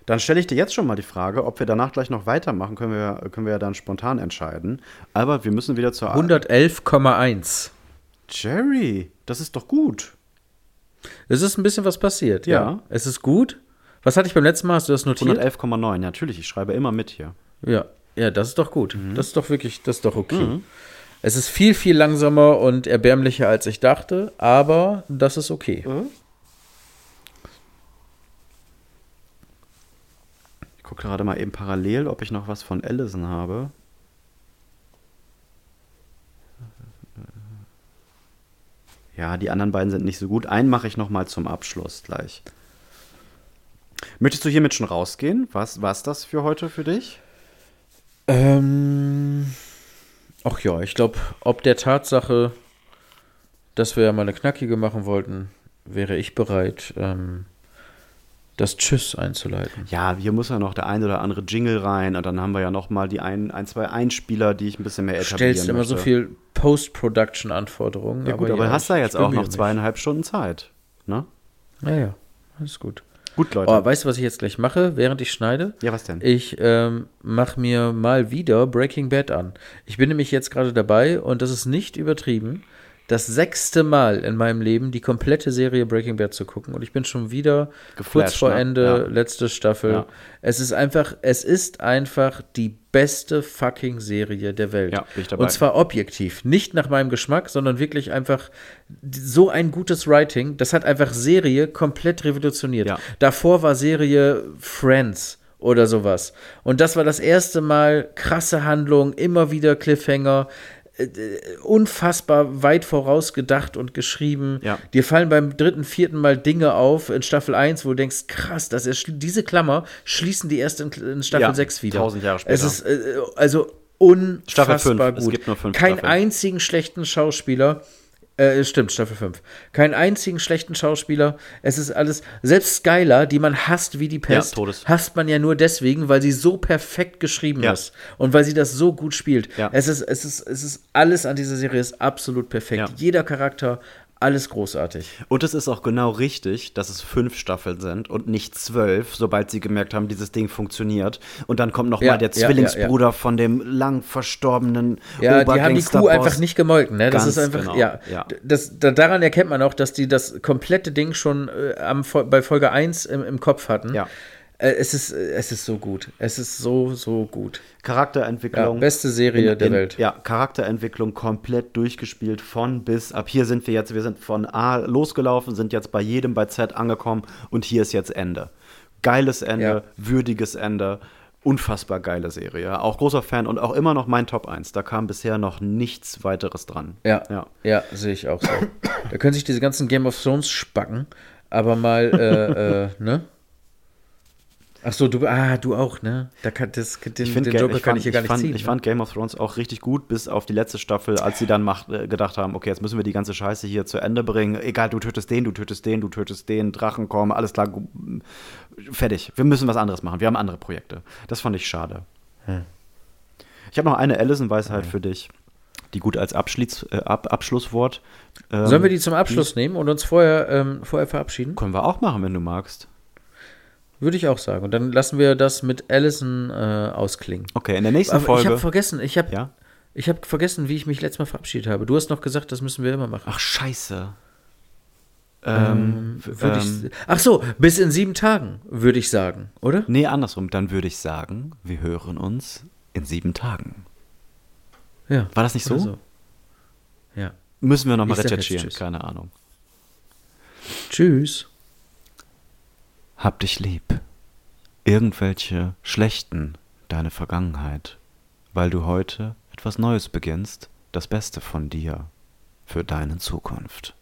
Dann stelle ich dir jetzt schon mal die Frage, ob wir danach gleich noch weitermachen, können wir, können wir ja dann spontan entscheiden. Aber wir müssen wieder zur 111,1. Jerry, das ist doch gut. Es ist ein bisschen was passiert. Ja. Es ist gut. Was hatte ich beim letzten Mal? Hast du das notiert? 111,9, natürlich, ich schreibe immer mit hier. Ja, ja, das ist doch gut. Das ist doch wirklich, das ist doch okay. Es ist viel, viel langsamer und erbärmlicher, als ich dachte, aber das ist okay. Ich gucke gerade mal eben parallel, ob ich noch was von Allison habe. Ja, die anderen beiden sind nicht so gut. Einen mache ich noch mal zum Abschluss gleich. Möchtest du hiermit schon rausgehen? Was war das für heute für dich? Ähm, ach ja, ich glaube, ob der Tatsache, dass wir ja mal eine knackige machen wollten, wäre ich bereit, ähm, das Tschüss einzuleiten. Ja, hier muss ja noch der ein oder andere Jingle rein und dann haben wir ja noch mal die ein, ein zwei Einspieler, die ich ein bisschen mehr Du etablieren stellst immer so viel Post-Production-Anforderungen. Ja gut, aber, ja, hast da ich jetzt auch noch zweieinhalb Stunden Zeit. Ne? Ja, ja, alles gut. Gut, Leute. Oh, weißt du, was ich jetzt gleich mache, während ich schneide? ja, was denn? Ich ähm, mache mir mal wieder Breaking Bad an. Ich bin nämlich jetzt gerade dabei und das ist nicht übertrieben, das sechste Mal in meinem Leben die komplette Serie Breaking Bad zu gucken und ich bin schon wieder kurz vor ne? Ende, Ja. letzte Staffel. Ja. Es ist einfach, es ist einfach die beste fucking Serie der Welt. Ja, bin ich dabei. Und zwar objektiv, nicht nach meinem Geschmack, sondern wirklich einfach so ein gutes Writing. Das hat einfach Serie komplett revolutioniert. Ja. Davor war Serie Friends oder sowas. Und das war das erste Mal krasse Handlung, immer wieder Cliffhanger. Äh, Unfassbar weit vorausgedacht und geschrieben. Ja. Dir fallen beim dritten, vierten Mal Dinge auf in Staffel 1, wo du denkst, krass, das ist, diese Klammer schließen die erst in, in Staffel Ja, 6 wieder. tausend Jahre später. Es ist äh, also unfassbar Staffel fünf. gut. Es gibt nur fünf Keinen einzigen schlechten Schauspieler. Äh, stimmt, Staffel 5. Keinen einzigen schlechten Schauspieler. Es ist alles, selbst Skylar, die man hasst wie die Pest, Ja, Todes. hasst man ja nur deswegen, weil sie so perfekt geschrieben Ja. ist und weil sie das so gut spielt. Ja. Es, ist, es, ist, es ist alles an dieser Serie ist absolut perfekt. Jeder Charakter, alles großartig. Und es ist auch genau richtig, dass es fünf Staffeln sind und nicht zwölf, sobald sie gemerkt haben, dieses Ding funktioniert. Und dann kommt noch Ja, mal der ja, ja, Zwillingsbruder von dem lang verstorbenen Ja, die haben die Kuh einfach nicht gemolken, ne? Das Ganz ist einfach, genau, ja. ja. Das, da, daran erkennt man auch, dass die das komplette Ding schon äh, am, bei Folge 1 im, im Kopf hatten. Ja. Äh, es, ist, äh, es ist so gut. Es ist so, so gut. Charakterentwicklung. Ja, beste Serie der Welt. Ja, Charakterentwicklung komplett durchgespielt von bis. Ab hier sind wir jetzt, wir sind von A losgelaufen, sind jetzt bei jedem bei Z angekommen und hier ist jetzt Ende. Geiles Ende, Ja. würdiges Ende. Unfassbar geile Serie. Auch großer Fan und auch immer noch mein Top 1. Da kam bisher noch nichts weiteres dran. Ja, Ja. ja, sehe ich auch so. da können sich diese ganzen Game of Thrones spacken, aber mal, äh, äh, ne? Ach so, du, ah, du auch, ne? Da kann, das, den, Ich finde, den Joker ich kann fand, ich hier gar ich nicht fand, ziehen. ich ne? fand Game of Thrones auch richtig gut, bis auf die letzte Staffel, als sie dann macht, äh, gedacht haben, okay, jetzt müssen wir die ganze Scheiße hier zu Ende bringen. Egal, du tötest den, du tötest den, du tötest den, Drachen kommen, alles klar, fertig. Wir müssen was anderes machen. Wir haben andere Projekte. Das fand ich schade. Hm. Ich habe noch eine Allison-Weisheit für dich, die gut als Abschließ, äh, Ab Abschlusswort. ähm, Sollen wir die zum Abschluss nehmen und uns vorher, ähm, vorher verabschieden? Können wir auch machen, wenn du magst. Würde ich auch sagen. Und dann lassen wir das mit Allison äh, ausklingen. Okay, in der nächsten Aber ich habe Folge. vergessen, ich habe Ja? ich hab vergessen, wie ich mich letztes Mal verabschiedet habe. Du hast noch gesagt, das müssen wir immer machen. Ach, scheiße. Ähm, ähm, ich, ach so, bis in sieben Tagen, würde ich sagen, oder? Nee, andersrum. Dann würde ich sagen, wir hören uns in sieben Tagen. Ja. War das nicht so? oder Ja. Müssen wir nochmal recherchieren. Keine Ahnung. Tschüss. Hab dich lieb. Irgendwelche schlechten deine Vergangenheit, weil du heute etwas Neues beginnst, das Beste von dir für deine Zukunft.